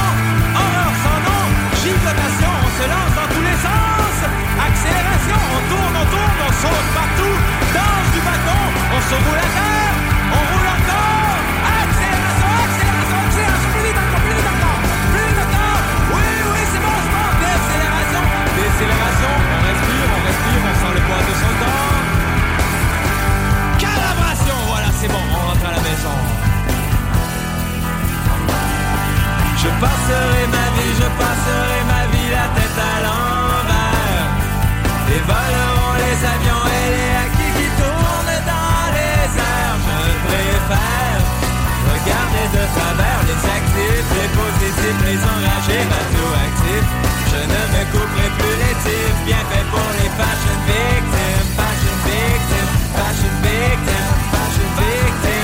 horreur sans nom, gigotation, on se lance dans tous les sens. Accélération, on saute partout. Danse du bâton, on se roule à terre, on roule encore. Accélération, accélération, accélération, plus vite encore, plus vite encore, plus vite encore. Oui, oui, c'est bon, c'est bon. Décélération, décélération, on respire, on respire, on sent le poids de son corps. Calibration, voilà, c'est bon, on rentre à la maison. Je passerai ma vie, je passerai les actifs, les positifs, les enragés, radioactifs. Je ne me couperai plus les tifs, bien fait pour les fashion victims, fashion victims, fashion victims, fashion victims,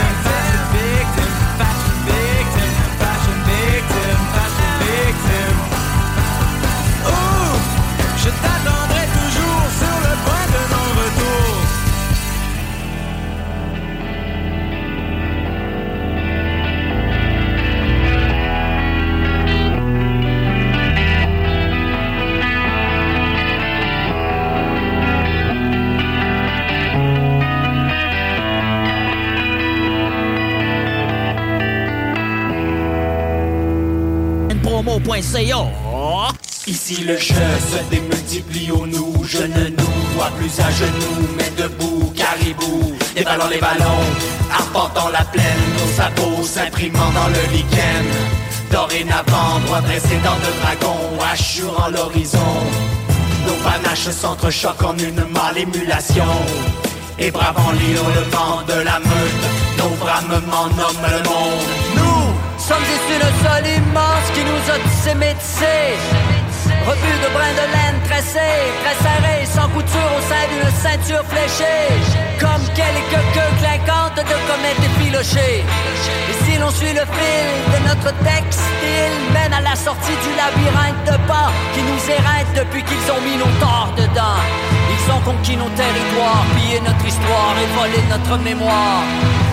Ici le jeu se démultiplie au nous, je ne nous vois plus à genoux, mais debout, caribou, dévallant les ballons, arpentant la plaine, nos sabots s'imprimant dans le lichen. Dorénavant, droit dressé dans de dragons, assurant l'horizon. Nos panaches s'entrechoquent en une mâle émulation. Et bravant l'hurlement de la meute, nos bramements nomment le monde. Sommes issus d'un sol immense qui nous a tissé métissés. Rebut de brins de laine tressés, très serrés, sans couture au sein d'une ceinture fléchée. Comme quelques queues clinquantes de comètes effilochées. Et si l'on suit le fil de notre textile, mène à la sortie du labyrinthe de pas qui nous éreinte depuis qu'ils ont mis nos torts dedans. Ils ont conquis nos territoires, pillé notre histoire et volé notre mémoire.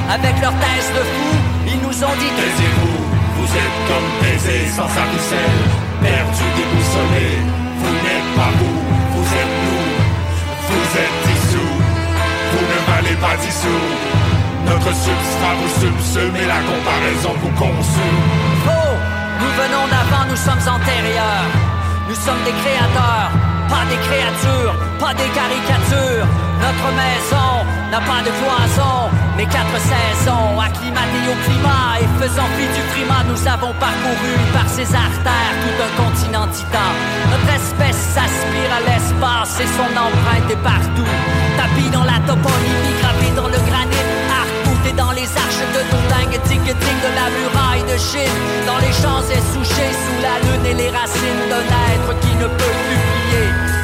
Avec leurs thèses de fous, ils nous ont dit Taisez-vous, vous êtes comme baisés sans sa ficelle, perdus, déboussolés. Vous n'êtes pas vous, vous êtes nous, vous êtes dissous, vous ne valez pas dissous. Notre substrat vous subsume la comparaison vous consume. Oh, nous venons d'avant, nous sommes antérieurs. Nous sommes des créateurs, pas des créatures, pas des caricatures. Notre maison n'a pas de cloison, mais quatre saisons, acclimatées au climat et faisant fi du climat, nous avons parcouru par ces artères tout un continent titan. Notre espèce s'aspire à l'espace et son empreinte est partout. Tapis dans la toponymie, gravé dans le granit, arc-bouté dans les arches de nos dingues, tic-tic de la muraille de Chine, dans les champs essouchés sous la lune et les racines d'un être qui ne peut plus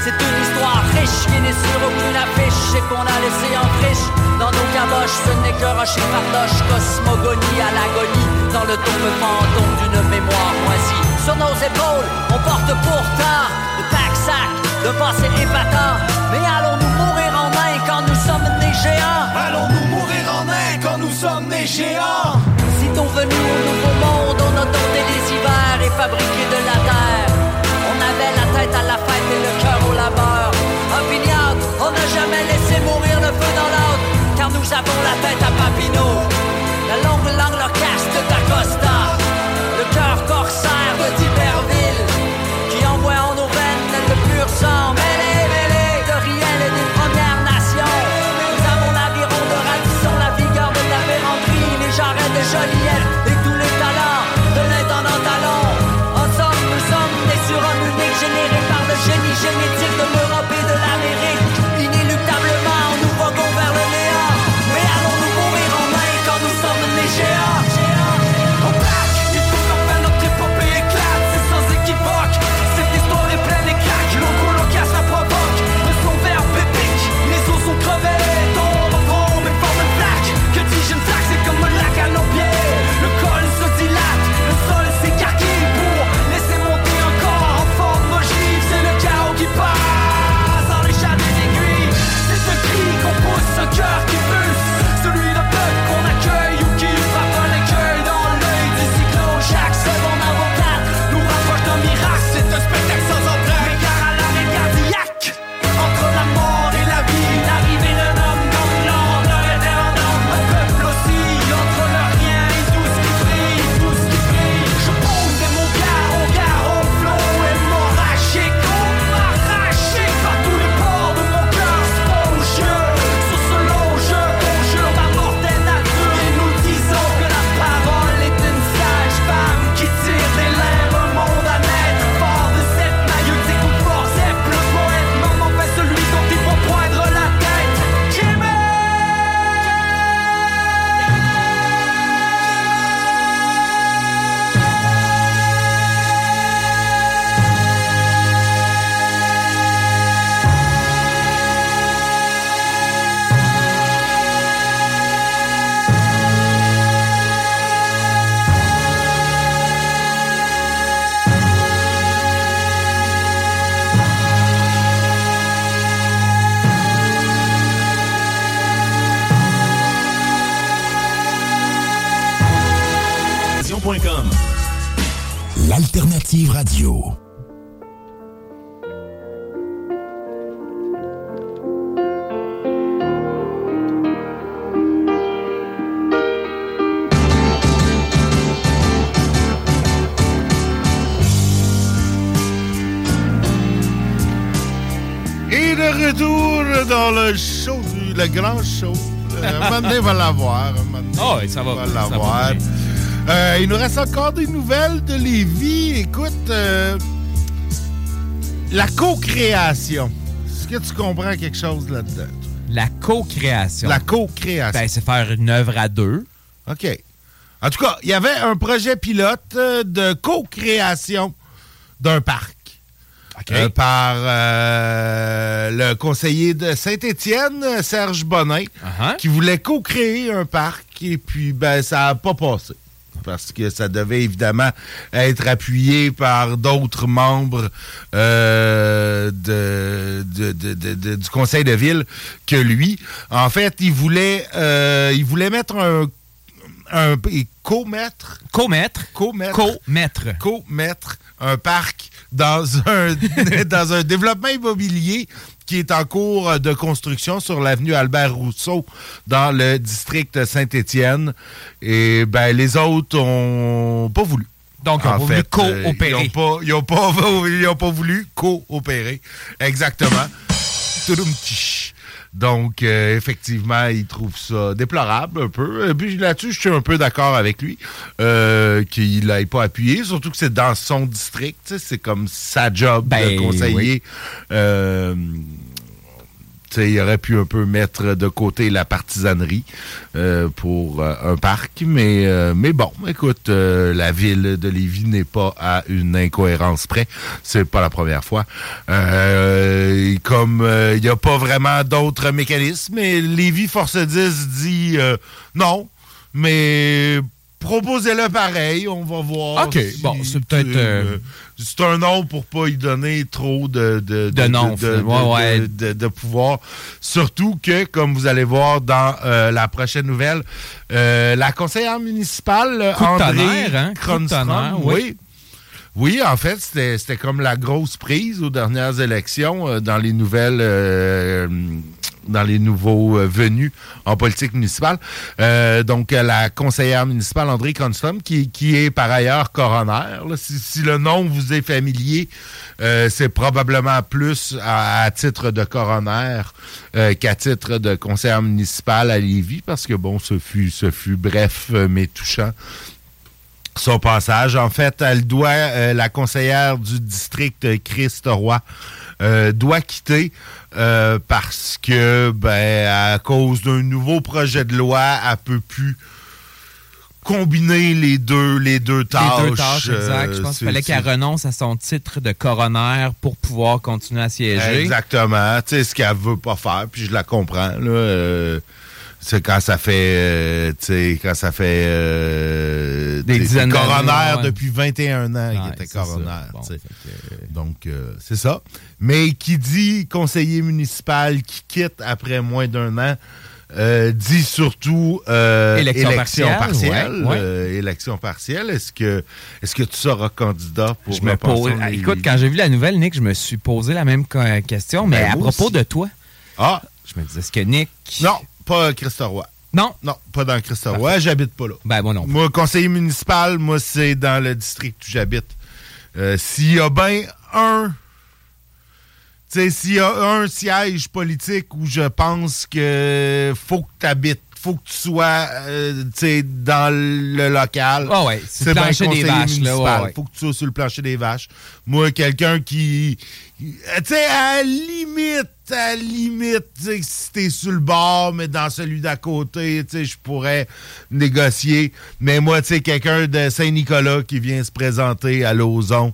C'est une histoire riche qui n'est sur aucune affiche et qu'on a laissé en friche. Dans nos caboches, ce n'est que rocher fardoche, cosmogonie à l'agonie, dans le tombe fantôme d'une mémoire moisie. Sur nos épaules, on porte pourtant le tac-sac de passé épatant. Mais allons-nous mourir en main quand nous sommes des géants? Allons-nous mourir en main quand nous sommes des géants? Sitôt venus au nouveau monde, on a les hivers et fabriqué de la à la fête et le cœur au labeur. Opiniâtre, on n'a jamais laissé mourir le feu dans l'autre, car nous avons la tête à Papineau. La longue langue loquace d'Acosta, grand show. Euh, un moment va l'avoir. ouais, ça va, va l'avoir. Euh, il nous reste encore des nouvelles de Lévis. Écoute, euh, la co-création. Est-ce que tu comprends quelque chose là-dedans? La co-création. La co-création. Ben, c'est faire une œuvre à deux. OK. En tout cas, il y avait un projet pilote de co-création d'un parc. Euh, par euh, le conseiller de Saint-Étienne, Serge Bonin, Uh-huh. qui voulait co-créer un parc et puis ben ça n'a pas passé. Parce que ça devait évidemment être appuyé par d'autres membres euh, de, de- de- de- de- du conseil de ville que lui. En fait, il voulait, euh, il voulait mettre un, un. Co-mettre. Co-mettre. Co-mettre. Co-mettre un parc dans un, dans un développement immobilier qui est en cours de construction sur l'avenue Albert Rousseau dans le district Saint-Étienne. Et ben les autres ont pas voulu. Donc, ils ont En pas voulu euh, coopérer. ils ont pas, pas, pas voulu coopérer. Exactement. Donc, euh, effectivement, il trouve ça déplorable un peu. Et puis là-dessus, je suis un peu d'accord avec lui euh, qu'il n'aille pas appuyé, surtout que c'est dans son district. C'est comme sa job Ben, de conseiller. oui. Euh, il aurait pu un peu mettre de côté la partisanerie euh, pour euh, un parc, mais, euh, mais bon, écoute, la ville de Lévis n'est pas à une incohérence près. C'est pas la première fois. Comme il n'y a pas vraiment d'autres mécanismes, mais Lévis Force 10 dit non, mais proposez-le pareil, on va voir. OK, si, bon, c'est peut-être, euh, euh, c'est un nom pour pas y donner trop de, de, De noms, de, ouais, ouais. de- de- de pouvoir. Surtout que, comme vous allez voir dans euh, la prochaine nouvelle, euh, la conseillère municipale, André hein? Cronstrom, oui. Oui. En fait, c'était comme la grosse prise aux dernières élections euh, dans les nouvelles, euh, dans les nouveaux euh, venus en politique municipale. Euh, donc, euh, la conseillère municipale André Cronstrom, qui, qui est par ailleurs coroner. là. si, si le nom vous est familier, euh, c'est probablement plus à, à titre de coroner euh, qu'à titre de conseillère municipale à Lévis, parce que bon, ce fut, ce fut bref euh, mais touchant son passage. En fait, elle doit, euh, la conseillère du district Christ Roy, euh, doit quitter euh, parce que, ben, à cause d'un nouveau projet de loi, elle peut plus combiner les deux, les deux tâches. Les deux tâches, exact. Je Euh, pense qu'il fallait qu'elle renonce à son titre de coroner pour pouvoir continuer à siéger. Exactement. Tu sais, ce qu'elle veut pas faire, puis je la comprends, là. C'est quand ça fait, euh, tu sais, quand ça fait euh, Des dizaines d'années, ouais. depuis 21 ans Ouais, était coroner. Bon, fait Donc, euh, c'est ça. Mais qui dit conseiller municipal qui quitte après moins d'un an, euh, dit surtout euh, Élection élection, partielle, partielle. ouais, ouais. élection partielle. Est-ce que, est-ce que tu seras candidat pour Je me pose. Écoute, quand j'ai vu la nouvelle, Nick, je me suis posé la même question, mais Ben, à propos aussi. de toi. Ah! Je me disais, est-ce que Nick. Non, pas Christoroy. Non? Non, pas dans Christoroy. J'habite pas là. Ben, moi non. Moi, conseiller municipal, moi, c'est dans le district où j'habite. Euh, S'il y a bien un. Tu sais, s'il y a un siège politique où je pense que faut que tu habites, faut que tu sois euh, dans le local. Ah ouais, sur le plancher des vaches, là, municipal. ouais, ouais. Faut que tu sois sur le plancher des vaches. Moi, quelqu'un qui. Tu sais, à la limite, la limite, si t'es sur le bord, mais dans celui d'à côté, je pourrais négocier. Mais moi, tu sais, quelqu'un de Saint-Nicolas qui vient se présenter à Lauson,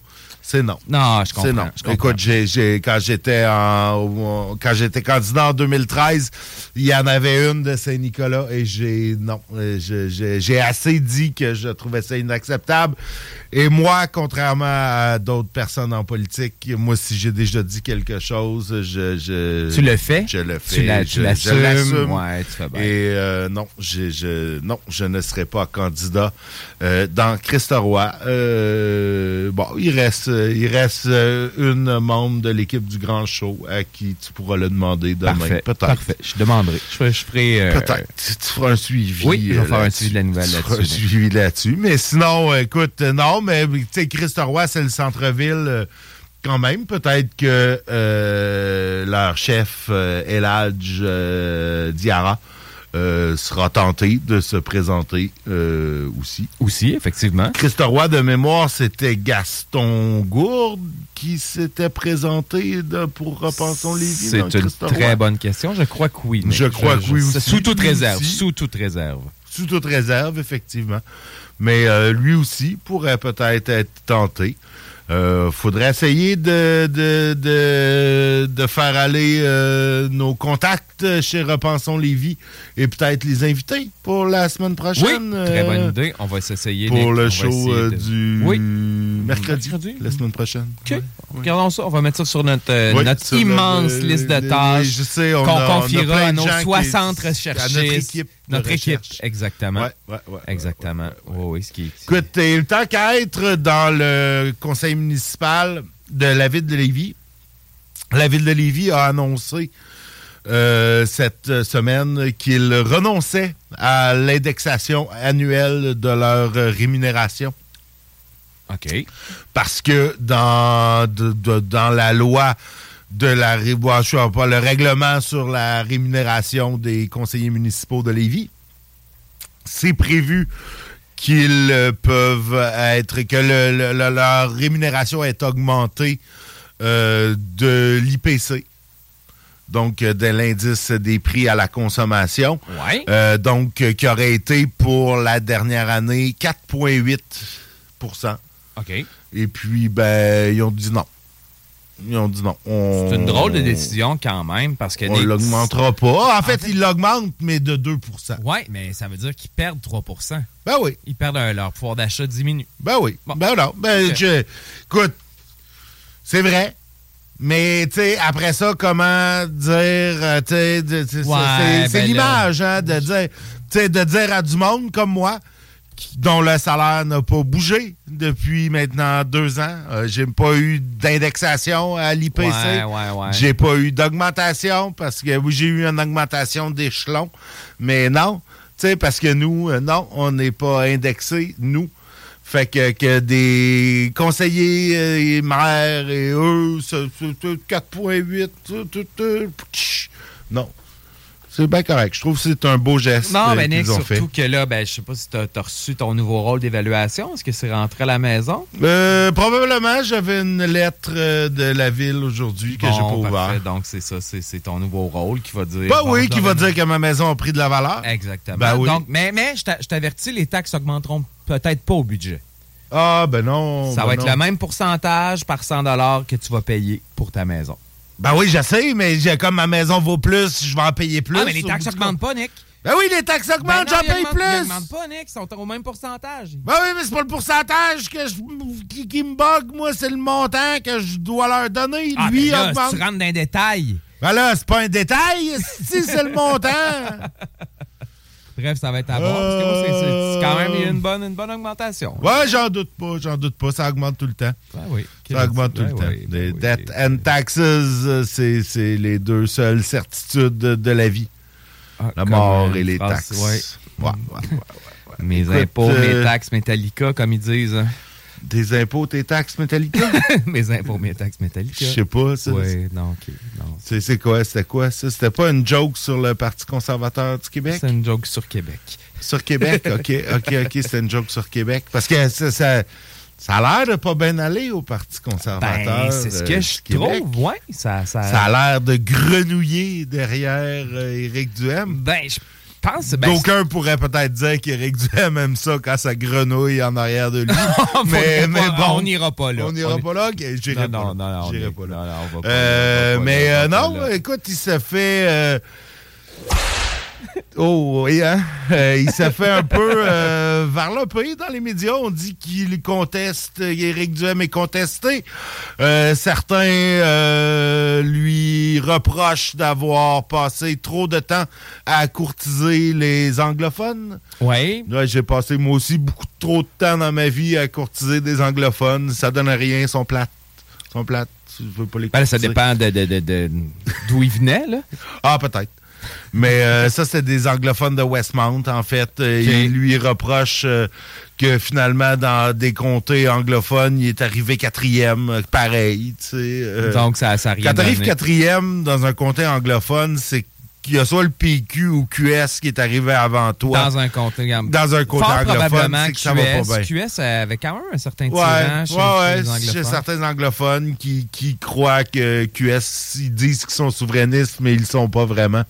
c'est non. Non, je C'est comprends. non. je comprends. Écoute, j'ai, j'ai- quand j'étais en, quand j'étais candidat en 2013, il y en avait une de Saint-Nicolas et j'ai non, euh, j'ai, j'ai assez dit que je trouvais ça inacceptable. Et moi, contrairement à d'autres personnes en politique, moi, si j'ai déjà dit quelque chose, je, je Tu le fais? Je le Tu fais. la- tu je l'assumes? l'assume. Ouais, tu fais bien. Et euh, non, j'ai- je, non, je ne serai pas candidat euh, dans. Euh, bon, il reste, euh, il reste euh, une membre de l'équipe du Grand Show à qui tu pourras le demander demain. Parfait. Peut-être. Parfait. Je demanderai. Je ferai. je ferai, euh, Peut-être. Tu, tu feras un suivi. Oui, je vais faire un là-dessus. suivi de la nouvelle feras un là-dessus. suivi là-dessus. Mais sinon, écoute, non, mais tu sais, Christoroy, c'est le centre-ville. quand même, peut-être que euh, leur chef, euh, Eladj euh, Diarra, euh, sera tenté de se présenter euh, aussi. Aussi, effectivement. Christ Roy, de mémoire, c'était Gaston Gourde qui s'était présenté de- pour Repensons les vies. C'est une très bonne question. Je crois que oui. Je crois que oui aussi. Sous toute réserve. aussi. Sous toute réserve. Sous toute réserve, effectivement. Mais euh, lui aussi pourrait peut-être être tenté. Euh, faudrait essayer de, de, de, de faire aller euh, nos contacts chez Repensons Lévis et peut-être les inviter pour la semaine prochaine. Oui, très euh, bonne idée. On va s'essayer. Pour le show euh, de- du Oui. mercredi, Mercredi. la semaine prochaine. OK. Regardons ça. On va mettre ça sur notre, euh, Oui, notre sur le- immense le- liste de tâches qu'on confiera à nos gens qui- 60 à recherchistes. notre équipe de Notre équipe, recherche. exactement. Ouais, ouais, ouais, exactement. Oui, oui, ce qui Écoute, et tant qu'à être dans le conseil municipal de la ville de Lévis, la ville de Lévis a annoncé euh, cette semaine qu'il renonçait à l'indexation annuelle de leur rémunération. OK. Parce que dans, de- de- dans la loi de la pas, le règlement sur la rémunération des conseillers municipaux de Lévis, c'est prévu qu'ils euh, peuvent être que le- le- le- leur rémunération est augmentée euh, de l'IPC. Donc, euh, de l'indice des prix à la consommation. Ouais. Euh, donc, qui aurait été pour la dernière année 4,8 OK. Et puis, ben, ils ont dit non. Ils ont dit non. On- C'est une drôle de décision quand même parce que On Nick- l'augmentera pas. En fait, ils l'augmentent, mais de 2% Oui, mais ça veut dire qu'ils perdent 3% Ben oui. Ils perdent leur pouvoir d'achat diminue. Ben oui. Ben non. Ben, je- écoute, c'est vrai. Mais, tu sais, après ça, comment dire, euh, tu sais, c'est- Ouais, c'est c'est ben l'image, hein, de dire, tu sais, de dire à du monde comme moi, dont le salaire n'a pas bougé depuis maintenant deux ans. Euh, j'ai pas eu d'indexation à l'IPC. Ouais, ouais, ouais. J'ai pas eu d'augmentation parce que oui, j'ai eu une augmentation d'échelon. Mais non, tu sais, parce que nous, euh, non, on n'est pas indexé, nous. Fait que, que des conseillers euh, et maires et eux, c'est- c'est- c'est 4.8, tout, tout, tout, tch. non. C'est bien correct. Je trouve que c'est un beau geste Non, ben Nick, fait. surtout que là, ben, je sais pas si tu as, reçu ton nouveau rôle d'évaluation. Est-ce que c'est rentré à la maison? Euh, probablement, j'avais une lettre euh, de la ville aujourd'hui que j'ai pas Bon, ouvert. parfait. Donc, c'est ça, c'est ton nouveau rôle qui va dire. Ben bon, oui, qui va dire que ma maison a pris de la valeur. Exactement. Ben oui. Donc, mais mais je t'a- je t'avertis, les taxes augmenteront peut-être pas au budget. Ah, ben non. Ça ben va être non. le même pourcentage par 100 que tu vas payer pour ta maison. Ben oui, je sais, mais j'ai- comme ma maison vaut plus, je vais en payer plus. ah, mais les taxes bout du augmentent pas, Nick. Ben oui, les taxes augmentent, Ben j'en paye plus. Ils augmentent pas, Nick. Ils sont au même pourcentage. Ben oui, mais c'est pas le pourcentage que je- qui, qui me bug, moi, c'est le montant que je dois leur donner. Ah, Lui ben là, augmente. si tu rentres dans les détails. Ben là, c'est pas un détail, si c'est le montant. Bref, ça va être à voir. Parce que moi, c'est- c'est c'est quand même une bonne, une bonne augmentation. Ouais, j'en doute pas, j'en doute pas, ça augmente tout le temps. Ben oui. Ça augmente tout Ben le oui, temps. Les debt and taxes, euh, c'est c'est les deux seules certitudes de, de la vie. la comme mort et les phrase, taxes. ouais. Ouais, ouais. Mes Écoute, impôts, euh, mes taxes, Metallica, comme ils disent. hein. Des impôts, tes taxes, Metallica? mes impôts, mes taxes, Metallica. Je sais pas, ça. Oui, non, OK. Non. C'est quoi? C'était quoi, ça? C'était pas une joke sur le Parti conservateur du Québec? C'est une joke sur Québec. Sur Québec? OK, OK, OK, c'était une joke sur Québec. Parce que ça, ça, ça a l'air de pas bien aller au Parti conservateur. Ben, c'est ce euh, que du je Québec. trouve, ouais. Ça, ça... Ça a l'air de grenouiller derrière euh, Éric Duhem. Ben, je pense... Ben, D'aucuns pourraient peut-être dire qu'Éric Duhem aime ça quand ça grenouille en arrière de lui. mais, mais pas- bon. on n'ira pas là. On n'ira On pas là? J'irai pas non, là. non, non, J'irai pas là. non, non, on va pas Euh, là, on va pas mais là, euh, on va non, là. écoute, il se fait... euh, Oh oui, hein? Euh, il s'est fait un peu euh, varloper dans les médias. On dit qu'il conteste, Éric Duhem est contesté. Euh, certains euh, lui reprochent d'avoir passé trop de temps à courtiser les anglophones. Oui. Ouais, j'ai passé moi aussi beaucoup trop de temps dans ma vie à courtiser des anglophones. Ça donne rien, ils sont plates. Ils sont plates. Je veux pas les Ben, ça dépend de, de, de- de- d'où il venait, là. Ah, peut-être. Mais euh, ça, c'est des anglophones de Westmount, en fait. Euh, Ils lui reprochent euh, que finalement, dans des comtés anglophones, il est arrivé quatrième, pareil. tu sais, euh. Donc, ça- ça rien Quand t'arrives quatrième dans un comté anglophone, c'est qu'il y a soit le PQ ou QS qui est arrivé avant toi. Dans un comté. Dans un comté anglophone, probablement c'est que ça va pas bien. QS, QS avait quand même un certain Ouais, tirant chez, ouais, ouais, chez les chez anglophones. certains anglophones qui, qui croient que QS, ils disent qu'ils sont souverainistes, mais ils le sont pas vraiment.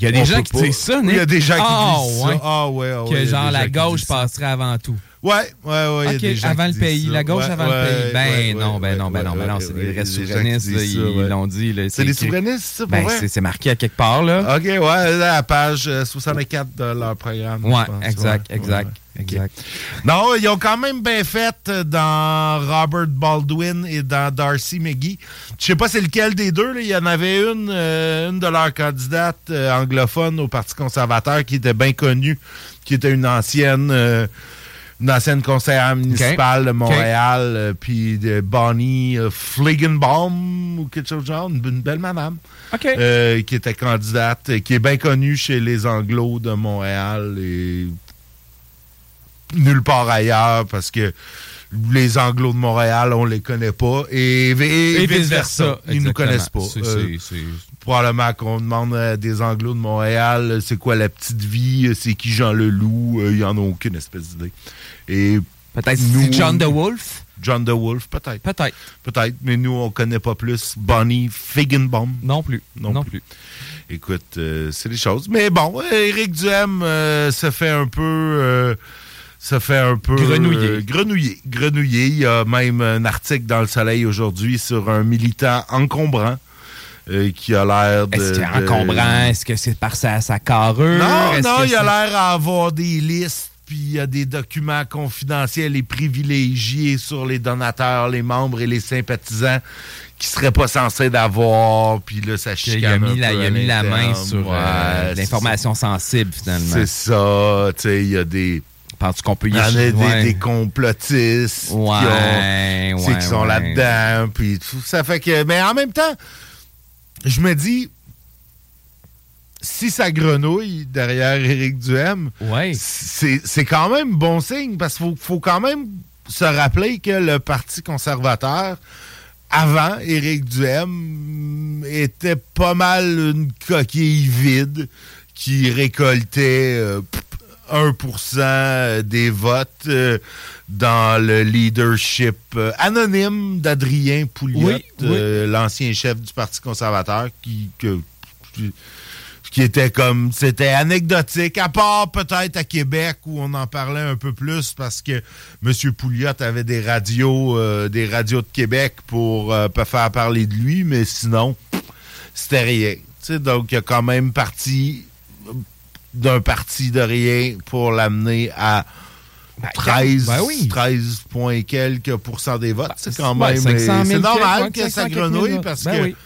Il y a des gens qui pas. disent ça, Nick. Il y a des gens qui Ah, disent ça. Ah, ouais, ah, ouais, Que genre la gauche passerait avant tout. Ouais, ouais, ouais. avant le pays, ça. la gauche Ouais, avant le pays. Ben ouais, non, ben non, ben non, ben non, c'est des vrais souverainistes, ils l'ont dit. C'est des souverainistes, ça, pour Ben, c'est- marqué à quelque part, là. OK, ouais, là, à la page euh, 64 de leur programme. Ouais, exact, Ouais, exact. Non, ils ont quand même bien fait dans Robert Baldwin et dans Darcy McGee. Je sais pas c'est lequel des deux. là. Il y en avait une, euh, une de leurs candidates euh, anglophones au Parti conservateur qui était bien connue, qui était une ancienne... euh, une ancienne conseillère municipale de Montréal, euh, puis de Bonnie euh, Fligenbaum ou quelque chose de genre, une, une belle madame, euh, qui était candidate, qui est bien connue chez les Anglos de Montréal et nulle part ailleurs parce que les Anglos de Montréal, on les connaît pas et, et, Et vice-versa. Ils nous connaissent pas. C'est- Euh, probablement qu'on demande à des Anglos de Montréal euh, c'est quoi la petite vie, euh, c'est qui Jean Leloup, ils en ont aucune espèce d'idée. Et Peut-être nous- c'est John the Wolf. John the Wolf, peut-être. Peut-être. Peut-être, mais nous, on connaît pas plus Bonnie Figgenbaum. Non plus. Non, plus. Écoute, euh, c'est des choses. Mais bon, Éric Duhem euh, se fait un peu... euh, se fait un peu... Grenouiller. euh, grenouiller. Grenouiller. Il y a même un article dans Le Soleil aujourd'hui sur un militant encombrant euh, qui a l'air de... Est-ce qu'il est encombrant? Est-ce que c'est par sa, sa carrure? non, non, il a l'air à avoir des listes, puis il y a des documents confidentiels et privilégiés sur les donateurs, les membres et les sympathisants qui seraient pas censés d'avoir, puis là, ça chicane a mis, un la, peu il a mis la main sur euh, Ouais, l'information sensible, finalement. C'est ça, tu sais, il y a des... Penses-tu qu'on peut y Il y en a des, ouais. des complotistes qui, ont- Ouais, qui sont là-dedans, puis tout ça. Fait que... Mais en même temps, je me dis, si ça grenouille derrière Éric Duhem, c'est c'est quand même bon signe parce qu'il faut, faut quand même se rappeler que le Parti conservateur, avant Éric Duhem, était pas mal une coquille vide qui récoltait euh, 1% des votes euh, dans le leadership euh, anonyme d'Adrien Pouliot, Oui, oui. euh, l'ancien chef du Parti conservateur, qui, que- qui était comme c'était anecdotique, à part peut-être à Québec où on en parlait un peu plus parce que M. Pouliot avait des radios, euh, des radios de Québec pour euh, pas faire parler de lui, mais sinon, c'était rien. Donc, il a quand même parti d'un parti de rien pour l'amener à 13, ben oui. 13 points quelques pourcents des votes. c'est quand ouais, même. 500 000 C'est normal que ça 500 quelques grenouille parce. Ben que oui.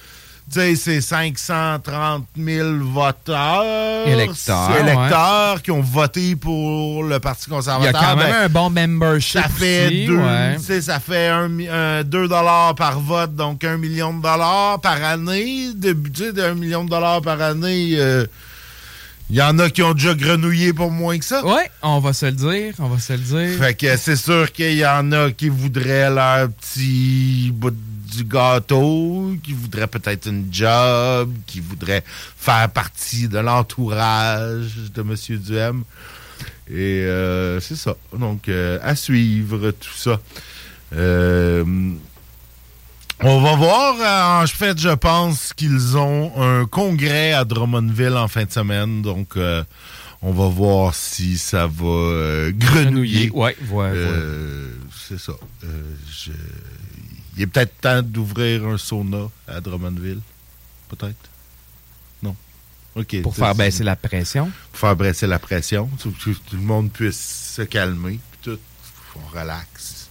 tu sais, c'est 530 000 voteurs, Électeurs, électeurs qui ont voté pour le Parti Il y a conservateur. quand même Ben, un bon membership. ça fait aussi, deux, ouais. ça fait un, mi- un- 2 dollars par vote, donc un million de dollars par année. De budget d'un million de dollars par année, euh, il y en a qui ont déjà grenouillé pour moins que ça. Ouais, on va se le dire, on va se le dire. Fait que c'est sûr qu'il y en a qui voudraient leur petit bout du gâteau, qui voudraient peut-être une job, qui voudraient faire partie de l'entourage de M. Duhem. Et euh, c'est ça. Donc, euh, à suivre tout ça. Euh, on va voir. euh, En fait, je pense qu'ils ont un congrès à Drummondville en fin de semaine. Donc, euh, on va voir si ça va euh, grenouiller. Grenouiller, ouais, ouais, C'est ça. Je- Il est peut-être temps d'ouvrir un sauna à Drummondville. Peut-être? Non. OK. Pour faire baisser la pression. Pour faire baisser la pression. Pour que tout le monde puisse se calmer. Puis tout. On relaxe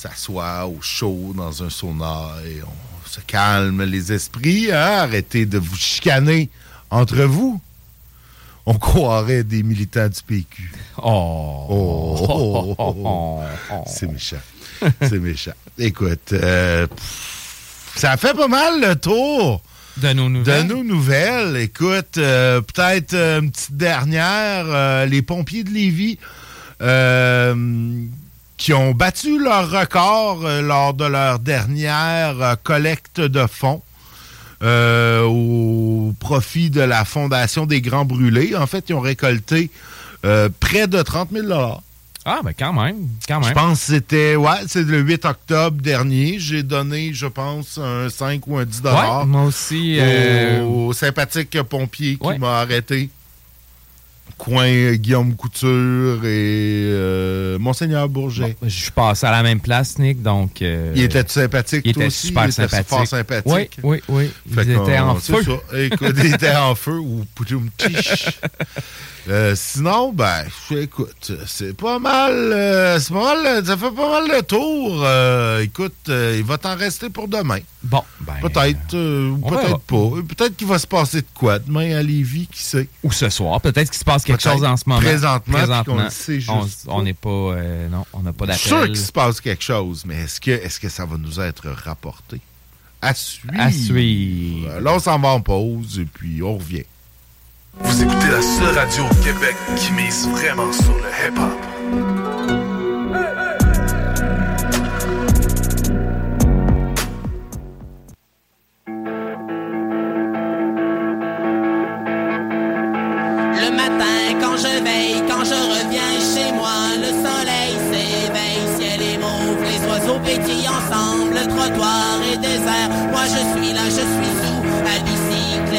s'assoit au chaud dans un sauna et on se calme les esprits. hein? Arrêtez de vous chicaner entre vous. On croirait des militants du PQ. Oh. Oh, oh, oh, oh. C'est méchant. C'est méchant. Écoute, euh, pff, ça fait pas mal le tour De nos nouvelles. De nos nouvelles. Écoute, euh, peut-être euh, une petite dernière. euh, les pompiers de Lévis euh, qui ont battu leur record euh, lors de leur dernière euh, collecte de fonds. euh, au profit de la Fondation des Grands Brûlés. En fait, ils ont récolté euh, près de 30 000 Ah, ben quand même, quand même. Je pense que c'était, ouais, c'est le 8 octobre dernier. J'ai donné, je pense, un 5 ou un 10 Ouais, moi aussi. au, euh, au sympathique pompier qui m'a arrêté. Coin Guillaume Couture et euh, Monseigneur Bourget. Je suis passé à la même place, Nick, donc... euh, Il était sympathique, Il toi était aussi? super Il était sympathique. fort sympathique. Oui, oui, oui. Fait Ils étaient en feu. ça. Écoute, ils étaient en feu ou. Euh, sinon, ben, écoute, c'est pas mal, euh, c'est pas mal, ça fait pas mal le tour. Euh, écoute, il va t'en rester pour demain. Bon, ben, Peut-être, ou on peut-être pas. Peut-être qu'il va se passer de quoi demain à Lévis, qui sait? Ou ce soir. Peut-être qu'il se passe quelque chose en ce moment. Présentement, puis qu'on le sait on juste on n'est pas... euh, non, on n'a pas suis sûr d'appel. qu'il se passe quelque chose, mais est-ce que, est-ce que ça va nous être rapporté? À suivre. À suivre. Là, on s'en va en pause et puis on revient. Vous écoutez la seule radio au Québec qui mise vraiment sur le hip-hop. Le matin, quand je veille, quand je reviens chez moi, le soleil s'éveille, ciel est mauve, les oiseaux pétillent ensemble, le trottoir est désert. Moi je suis là, je suis la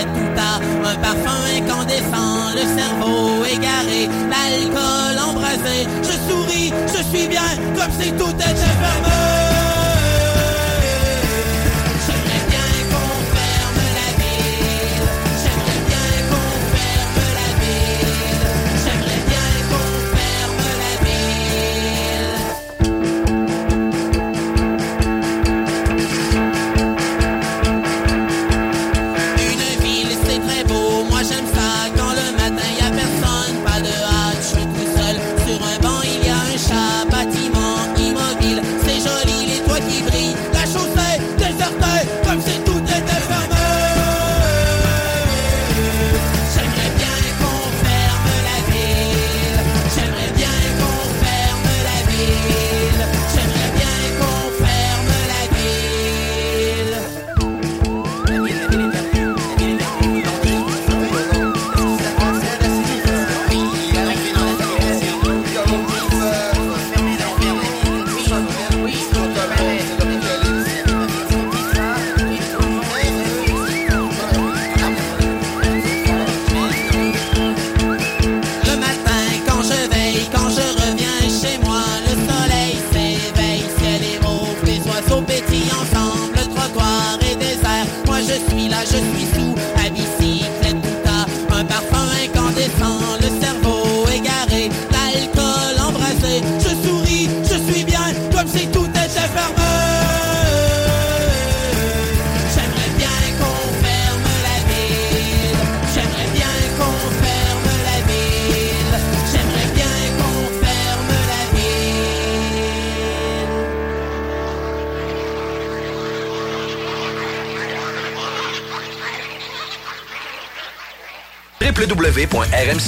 tout à un parfum incandescent, le cerveau égaré, l'alcool embrasé. Je souris, je suis bien, comme si tout était fermé.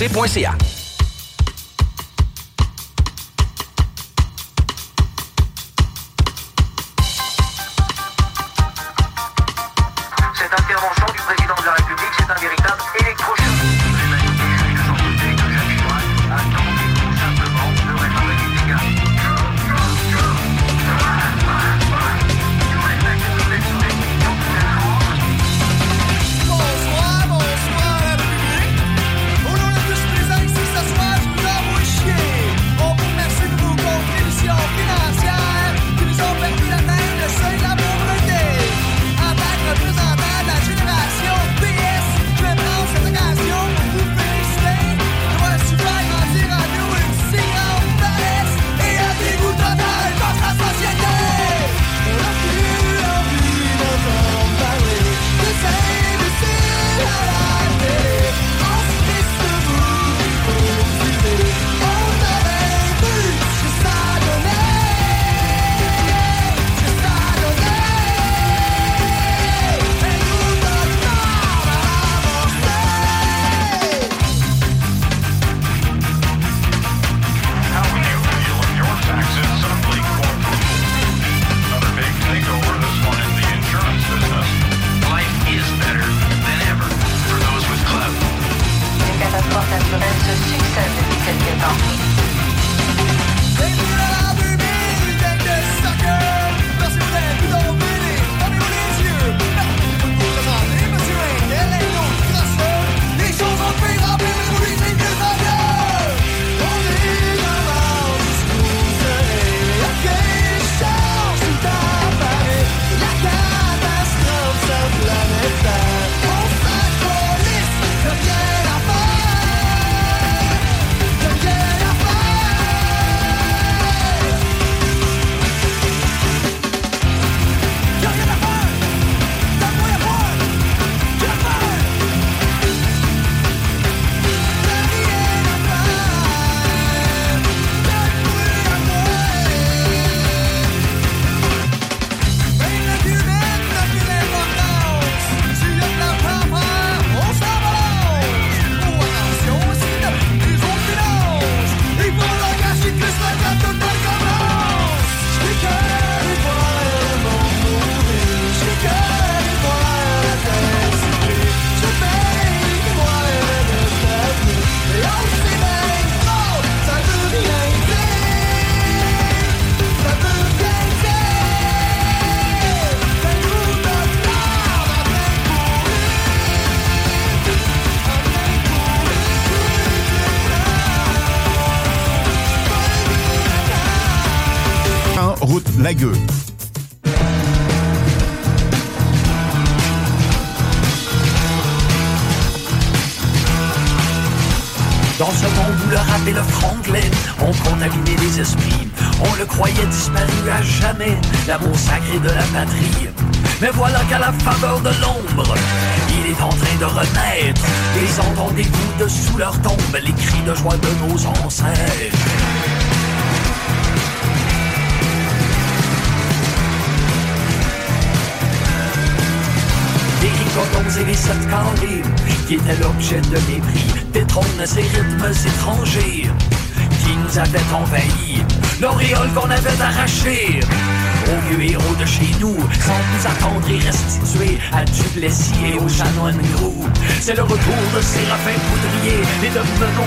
www.rmc.ca.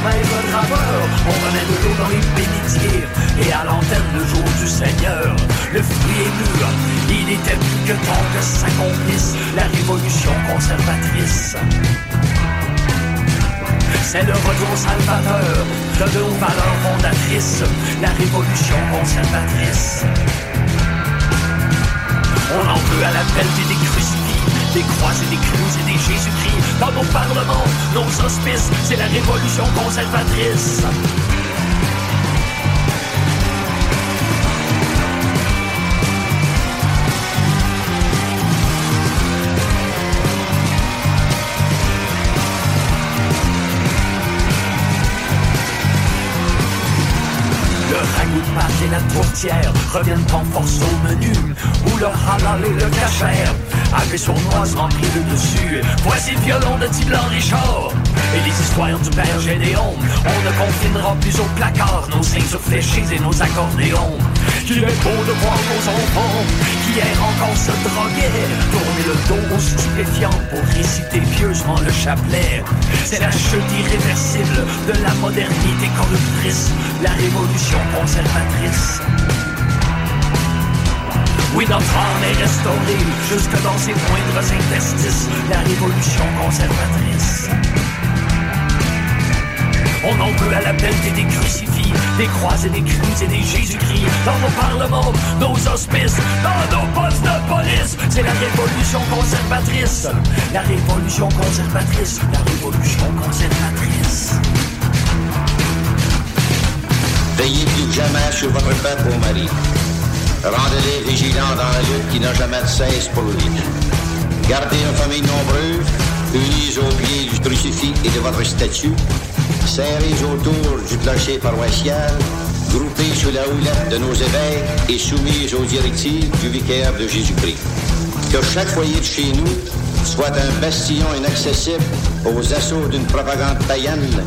On remet de l'eau dans les bénitiers et à l'antenne le jour du Seigneur. Le fruit est mûr, il était plus que temps que s'accomplisse la révolution conservatrice. C'est le retour salvateur de nos valeurs fondatrices, la révolution conservatrice. On en veut à la pelleté des croix et des crues et des Jésus-Christ. Dans nos parlements, nos hospices, c'est la révolution conservatrice. Et la tourtière reviennent en force au menu Où le halal et le cachère avec sournoise remplie de dessus. Voici le violon de Tiblan Richard. Et les histoires du père Gédéon. On ne confinera plus au placard Nos seins fléchis et nos accordéons. Qu'il est beau de voir nos enfants Qui hier encore se droguaient Tourner le dos aux stupéfiants Pour réciter pieusement le chapelet. C'est la chute irréversible de la modernité corruptrice La révolution conservatrice oui, notre âme est restaurée jusque dans ses moindres interstices, la révolution conservatrice. On en veut à la pelleté des crucifix, des croix et des crues et des Jésus-Christ, dans nos parlements, nos hospices, dans nos postes de police. C'est la révolution conservatrice, la révolution conservatrice, la révolution conservatrice. Veillez plus jamais sur votre peuple au mari. Rendez-les vigilants dans la lutte qui n'a jamais de cesse pour lui. Gardez une famille nombreuse, unis au pied du crucifix et de votre statue, serrés autour du clocher paroissial, groupés sous la houlette de nos évêques et soumis aux directives du vicaire de Jésus-Christ. Que chaque foyer de chez nous soit un bastion inaccessible aux assauts d'une propagande païenne,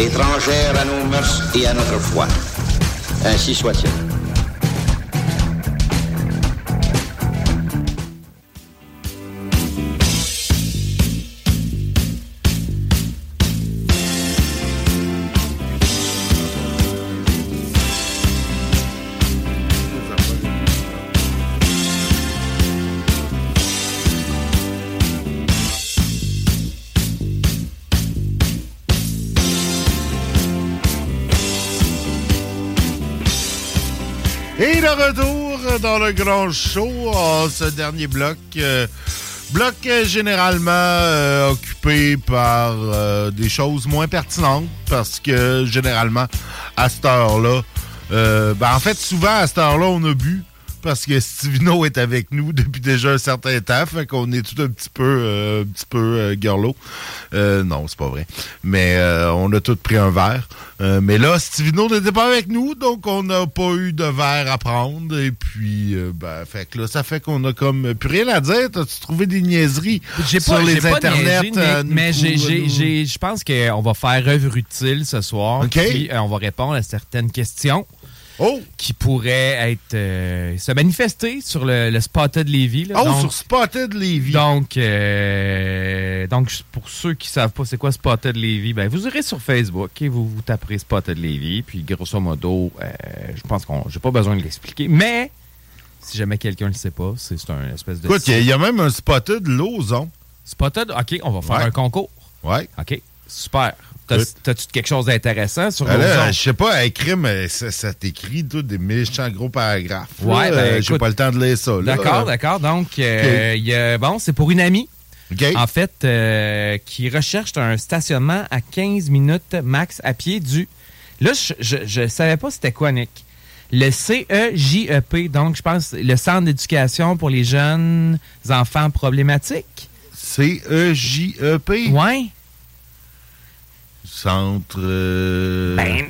étrangère à nos mœurs et à notre foi. Ainsi soit-il. Dans le grand show, en ce dernier bloc. euh, bloc euh, généralement euh, occupé par des choses moins pertinentes parce que généralement, à cette heure-là, ben, en fait, souvent à cette heure-là, on a bu parce que Stivino est avec nous depuis déjà un certain temps, fait qu'on est tout un petit peu, euh, un petit peu euh, girlo. Euh, non, c'est pas vrai. Mais euh, on a tous pris un verre. Mais là, Stivino n'était pas avec nous, donc on n'a pas eu de verre à prendre. Et puis, ben, fait que là, ça fait qu'on a comme plus rien à dire. T'as-tu trouvé des niaiseries J'ai sur pas, les j'ai internets? mais je pense qu'on va faire œuvre utile ce soir. OK. Puis on va répondre à certaines questions. Oh! Qui pourraient être euh, se manifester sur le, le Spotted Levy. là. Oh, Donc- sur Spotted Levy. Donc, euh, donc, pour ceux qui savent pas c'est quoi Spotted Levy, ben, vous irez sur Facebook et vous, vous taperez Spotted Levy. Puis, grosso modo, euh, je pense qu'on j'ai pas besoin de l'expliquer. Mais, si jamais quelqu'un ne le sait pas, c'est un espèce de. Écoute, il y a- il y, a même un Spotted Lauson. Spotted, OK, on va faire Ouais. un concours. Ouais. OK, super. T'as- T'as-tu quelque chose d'intéressant sur Ben là, je sais pas, écrit, mais ça, ça t'écrit tout des méchants gros paragraphes. Ouais, ben, Euh, J'ai pas le temps de lire ça. D'accord, d'accord. Donc, euh, y a- bon, c'est pour une amie. En fait, euh, qui recherche un stationnement à 15 minutes max à pied du. Là, je, je savais pas c'était quoi, Nick. Le CEJEP, donc je pense le Centre d'éducation pour les jeunes enfants problématiques. C-E-J-E-P? Ouais. Centre. euh, Ben,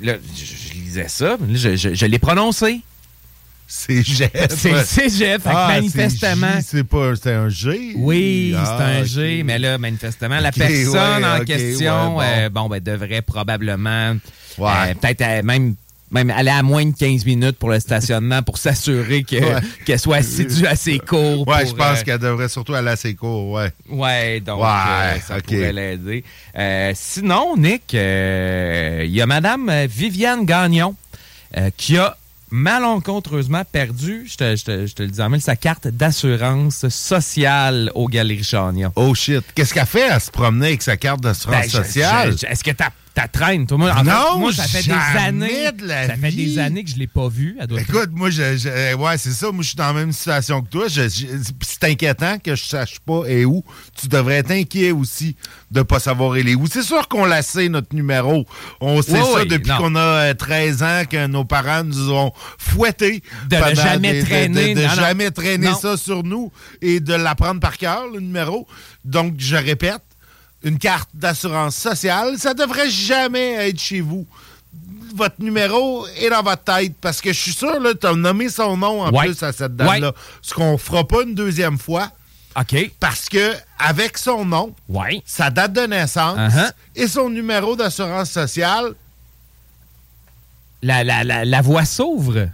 là, je, je lisais ça, mais là, je, je- l'ai prononcé. C'est Jeff. C'est que Ah, manifestement. c'est pas. C'est un G? Oui, Ah, c'est un ok. G, mais là, manifestement, la Ok, personne ouais, en ok, question, ouais, euh, bon, ben, devrait probablement, Ouais. euh, peut-être euh, même, même aller à moins de 15 minutes pour le stationnement pour s'assurer Ouais. qu'elle soit assidue à ses cours. Ouais, pour, je pense euh, qu'elle devrait surtout aller à ses cours, ouais. Ouais, donc Ouais, euh, ça pourrait l'aider. Euh, sinon, Nick, il y a Madame Viviane Gagnon qui a malencontreusement perdu, je te, je te- je te le dis en mille, sa carte d'assurance sociale aux Galeries Chagnon. Oh shit. Qu'est-ce qu'elle fait à se promener avec sa carte d'assurance Ben, sociale? Est-ce que t'as t'as traîne, toi? Moi, en fait, Non, moi, ça fait des années. de ça fait des années que je l'ai pas. Elle doit Écoute, moi, je, je- euh, ouais, c'est ça. Moi, je suis dans la même situation que toi. C'est inquiétant que je sache pas et où. Tu devrais être inquiet aussi de pas savoir elle est où. C'est sûr qu'on la sait, notre numéro. On sait Oui, ça oui, depuis qu'on a euh, 13 ans, que nos parents nous ont fouettés. De pendant jamais des- traîner. De, de Non, non. jamais traîner Non. ça sur nous et de l'apprendre par cœur, le numéro. Donc, je répète, une carte d'assurance sociale, ça devrait jamais être chez vous votre numéro est dans votre tête parce que je suis sûr, tu as nommé son nom en Ouais. plus à cette date-là. Ouais. Ce qu'on fera pas une deuxième fois. OK. Parce que avec son nom, ouais. sa date de naissance Uh-huh. et son numéro d'assurance sociale, La, la, la, la voie s'ouvre.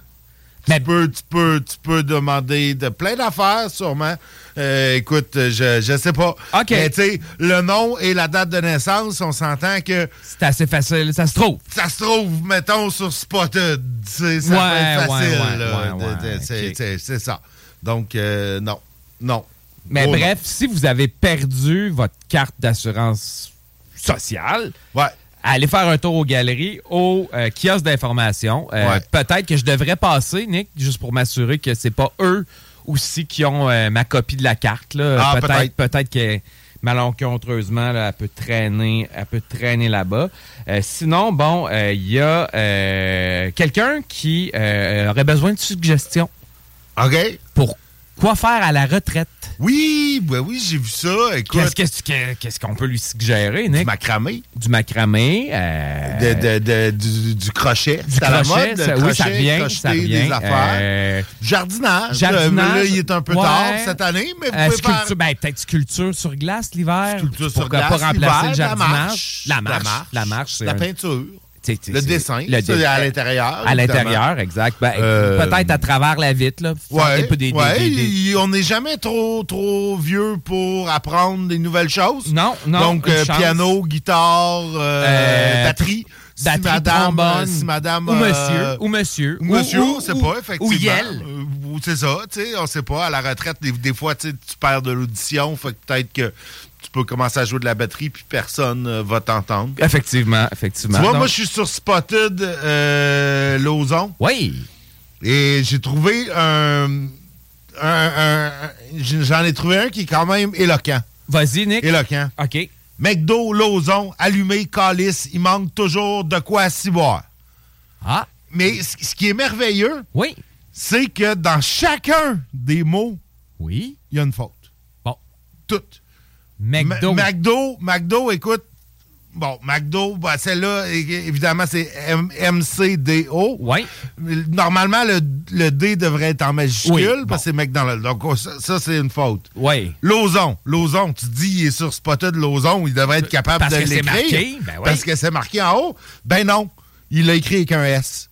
Tu, peux, tu, peux, tu peux demander de plein d'affaires, sûrement. Euh, écoute, je, je sais pas. OK. Mais tu sais, le nom et la date de naissance, on s'entend que. C'est assez facile, ça se trouve. Ça se trouve, mettons, sur Spotted. Ça Ouais, peut être ouais, facile. ouais, ouais, ouais, c'est- ça. Donc, euh, non. Non. Mais Oh, bref, si vous avez perdu votre carte d'assurance sociale, allez faire un tour aux galeries, au euh, kiosque d'information. Euh, Ouais. Peut-être que je devrais passer, Nick, juste pour m'assurer que c'est pas eux aussi qui ont euh, ma copie de la carte. là. Ah, peut-être que malencontreusement, là, elle peut traîner, elle peut traîner là-bas. Euh, sinon, bon, il y a quelqu'un qui aurait besoin de suggestions. OK. Pour quoi faire à la retraite? Oui, ben oui, j'ai vu ça. Qu'est-ce qu'est-ce que- qu'est-ce qu'on peut lui suggérer, Nick? Du macramé. Du macramé. euh, De, de- de- du, du crochet. Du à la crochet, mode, ça- oui, ça crochet, crocheter ça revient. des affaires. Euh, Jardinage. Jardinage. Là, il est un peu ouais. tard cette année, mais vous Euh, pouvez faire... ben, peut-être sculpture sur glace l'hiver. Sculpture sur Pourquoi glace, pas remplacer le la jardinage? marche, La la marche. marche, La marche. c'est la peinture. Le c'est- dessin, le dé- à l'intérieur, À l'intérieur, exact. Ben, Euh, Peut-être à travers la vitre. Là, Ouais, des- des- des- ouais, des- des- il- on n'est jamais trop trop vieux pour apprendre des nouvelles choses. Non, non. Donc, euh, piano, guitare, euh, batterie. Si batterie, madame, trombone, si madame, ou monsieur, ou monsieur, ou monsieur, ou- ou- pas, effectivement. ou Yel. Ou c'est ça, tu sais, on sait pas. À la retraite, des, des fois, tu perds de l'audition, fait peut-être que tu peux commencer à jouer de la batterie puis personne euh, va t'entendre. Effectivement, effectivement. Tu vois, Donc- moi, je suis sur Spotted euh, Lauson. Oui. Et j'ai trouvé un. un- un- un- J'en ai trouvé un qui est quand même éloquent. Vas-y, Nick. Éloquent. OK. McDo, Lozon, allumé, calice, il manque toujours de quoi s'y boire. Ah. Mais ce ce qui est merveilleux, oui. c'est que dans chacun des mots, oui. il y a une faute. Bon. Toutes. McDo. McDo, McDo, écoute, bon, McDo, bah, celle-là, évidemment, c'est M- MCDO. Oui. Normalement, le, le D devrait être en majuscule Oui, parce que c'est McDonald's. Donc, oh, ça, ça, c'est une faute. Oui. Lozon, Lozon, tu dis, il est sur Spotted Lozon, il devrait être capable Parce de que c'est l'écrire. marqué, ben oui. Parce que c'est marqué en haut. Ben non, il l'a écrit avec un S.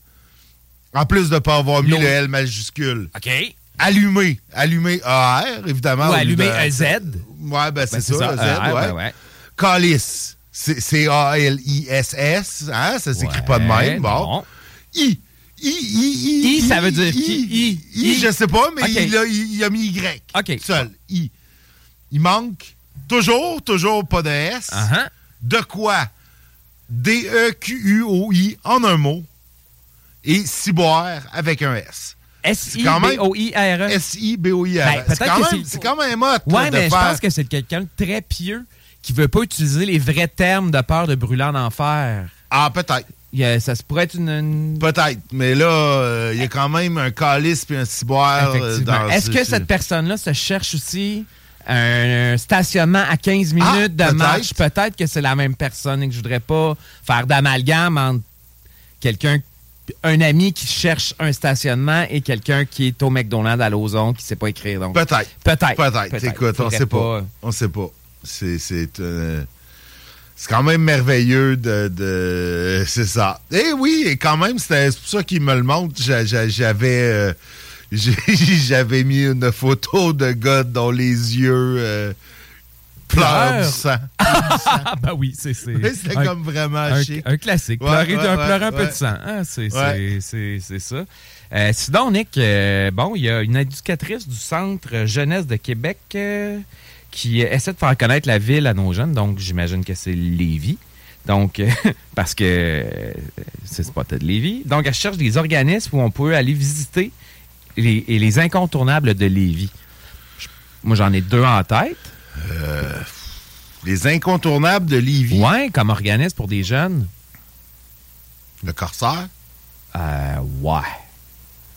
En plus de ne pas avoir mis le L majuscule. OK. Allumé. Allumé AR, évidemment. Ou allumé de- un Z. Ouais, ben c'est c'est ça, ça, Z, AR, ouais. ben ouais. Calice. C'est C-A-L-I-S-S. Hein? Ça s'écrit pas de même. Bon. I. I, I, I. I, ça veut dire I, qui? I, I, je sais pas, mais il, a, il- a mis Y. OK. Seul. I. Il manque toujours, toujours pas de S. Uh-huh. De quoi? E D-E-Q-U-O-I en un mot. Et ciboire avec un S. S-I-B-O-I-R-E. S-I-B-O-I-R. Ben, c'est peut-être quand, que même- c'est- quand même hot. Ouais, là, de mais je faire- pense que c'est quelqu'un de très pieux qui veut pas utiliser les vrais termes de peur de brûler en enfer. Ah, peut-être. Ça se pourrait être une. une- Peut-être, mais là, euh, il y a quand même un calice puis un ciboire. euh, Est-ce ce- que ce- cette personne-là se cherche aussi un stationnement à 15 minutes Ah, de peut-être. marche? Peut-être que c'est la même personne et que je voudrais pas faire d'amalgame entre quelqu'un, un ami qui cherche un stationnement et quelqu'un qui est au McDonald's à Lauson qui sait pas écrire. Donc, Peut-être. Peut-être. Peut-être. Écoute, on Faudrait sait pas. On sait pas. C'est. C'est euh, c'est quand même merveilleux de. de- c'est ça. Eh oui, et quand même, c'était- c'est pour ça qu'il me le montre. J'a- j'a- J'avais. euh, J'avais mis une photo de gars dont les yeux euh, Pleurent. du sang. Ah, ben oui, c'est. c'était comme vraiment un, chic. un classique. Ouais, pleurer, ouais, un, ouais, pleurer un peu de sang. Ah, c'est ça. Euh, sinon, Nick, euh, bon, il y a une éducatrice du Centre Jeunesse de Québec euh, qui essaie de faire connaître la ville à nos jeunes. Donc, j'imagine que c'est Lévis. Donc, parce que c'est Spotted Lévis. Donc, elle cherche des organismes où on peut aller visiter les, et les incontournables de Lévis. Moi, j'en ai deux en tête. Euh, les incontournables de Lévis. Ouais, comme organisme pour des jeunes. Le Corsaire? Euh, ouais.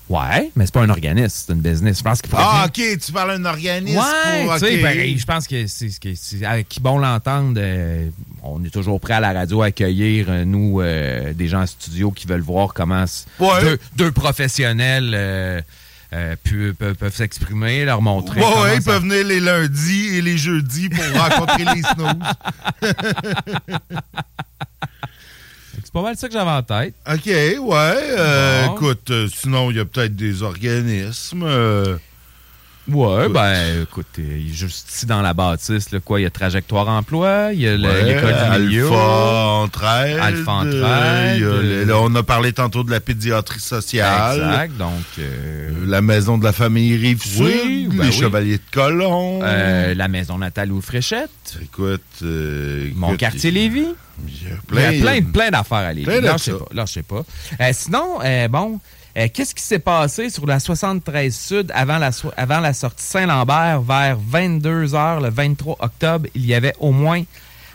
Ouais, mais c'est pas un organisme, c'est une business. Je pense qu'il Ah, OK, tu parles d'un organisme Ouais, pour... tu sais, OK. ben, je pense que c'est avec qui bon l'entendre, euh, on est toujours prêt à la radio à accueillir, euh, nous, euh, des gens en studio qui veulent voir comment s- Ouais. deux, deux professionnels euh, euh, pu- peuvent, peuvent s'exprimer, leur montrer. Ouais, ouais, ils ça- peuvent venir les lundis et les jeudis pour rencontrer les snooze. C'est pas mal ça que j'avais en tête. OK, ouais. euh. Écoute, euh, sinon, il y a peut-être des organismes. Ouais, ben, écoute, il est juste ici dans la bâtisse, là, quoi, il y a Trajectoire Emploi, il y a le- ouais, l'école du milieu. Alpha Entraide. Alpha Entraide, euh, le- euh, là, on a parlé tantôt de la pédiatrie sociale. Exact, donc... euh, La maison de la famille Rive-Sud. Oui, ben les oui. Chevaliers de Colomb. Euh, la maison natale ou Fréchette. Écoute, Mon écoute, quartier Lévis. Il y a plein, plein, plein d'affaires à Lévis. plein Là, je sais pas. Là, je sais pas. Sinon, bon, euh, qu'est-ce qui s'est passé sur la 73 Sud avant la, so- avant la sortie Saint-Lambert vers 22 h le 23 octobre? Il y avait au moins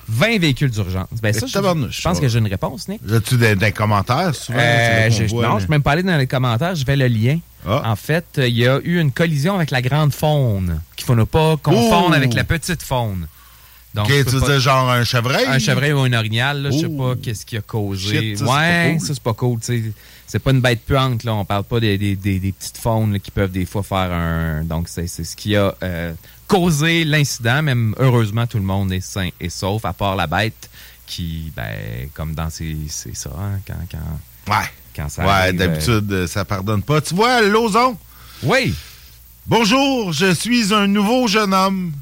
20 véhicules d'urgence. Ben, ça, je, pense que j'ai une réponse, Nick. As-tu des, des commentaires souvent? Euh, je- voit, non, mais- je ne suis même pas allé dans les commentaires, je vais le lien. Ah. En fait, euh, il y a eu une collision avec la grande faune, qu'il ne faut pas confondre avec la petite faune. Donc, tu peux veux pas- dire genre un chevreuil? Un chevreuil ou un orignal, là, je sais pas qu'est-ce qui a causé. Shit, ça, c'est pas ouais, cool. ça c'est pas cool. C'est pas une bête puante, là. On parle pas des, des- des- des petites faunes là, qui peuvent des fois faire un. Donc c'est ce qui a euh, causé l'incident. Même heureusement, tout le monde est sain et sauf, à part la bête qui, ben, comme dans ces. C'est ça, hein, quand, quand, Ouais. quand ça Ouais, d'habitude, euh, ça pardonne pas. Tu vois, Lozon? Oui. Bonjour, je suis un nouveau jeune homme.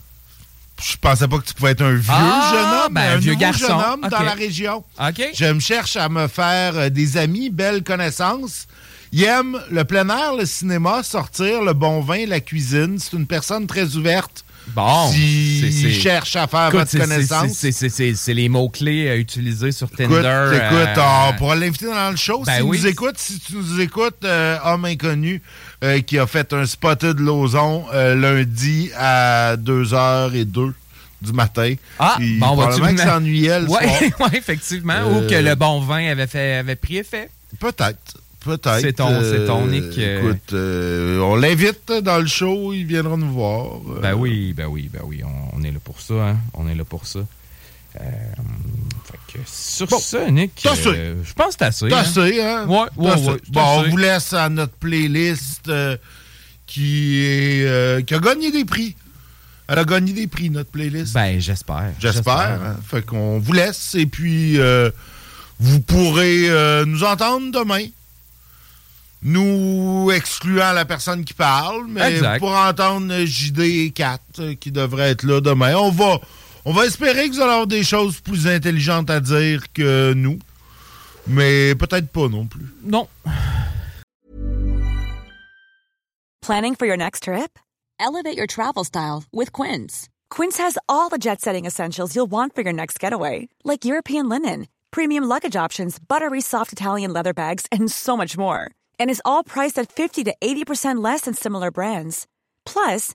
Je pensais pas que tu pouvais être un vieux Ah, jeune homme, ben, un un vieux garçon. jeune homme dans la région. OK. Je me cherche à me faire euh, des amis, belles connaissances. Il aime le plein air, le cinéma, sortir, le bon vin, la cuisine. C'est une personne très ouverte Bon, c'est- cherche à faire Écoute, votre connaissance. c'est- les mots-clés à utiliser sur Tinder. Écoute, écoute, euh, on pourra l'inviter dans le show. Ben si oui. nous écoute, si tu nous écoutes, euh, homme inconnu euh, qui a fait un spotted Lauson euh, lundi à 2h02 du matin. Ah, Il- bon, va-tu probablement me- qu'il s'ennuyait le ouais, soir. ouais, effectivement. Euh, Ou que le bon vin avait, fait, avait pris effet. Peut-être. Peut-être. C'est ton- c'est ton Nick, euh, Écoute, euh, on l'invite dans le show, il viendra nous voir. Euh, Ben oui, ben oui, ben oui, on, on est là pour ça, hein. On est là pour ça. Euh, fait que sur ça, Nick, euh, je pense que t'as assez. T'as hein? assez, hein? Ouais, ouais, T'as assez. ouais. Bon, on vous laisse à notre playlist euh, qui est euh, qui a gagné des prix. Elle a gagné des prix, notre playlist. Ben, j'espère. J'espère. hein. Fait qu'on vous laisse et puis vous pourrez nous entendre demain. Nous excluant la personne qui parle, mais pour entendre JD et Kat qui devraient être là demain. On va, on va espérer que vous allez avoir des choses plus intelligentes à dire que nous. Mais peut-être pas non plus. Non. Planning for your next trip? Elevate your travel style with Quince. Quince has all the jet setting essentials you'll want for your next getaway, like European linen, premium luggage options, buttery soft Italian leather bags, and so much more. And is all priced at 50 to 80% less than similar brands. Plus,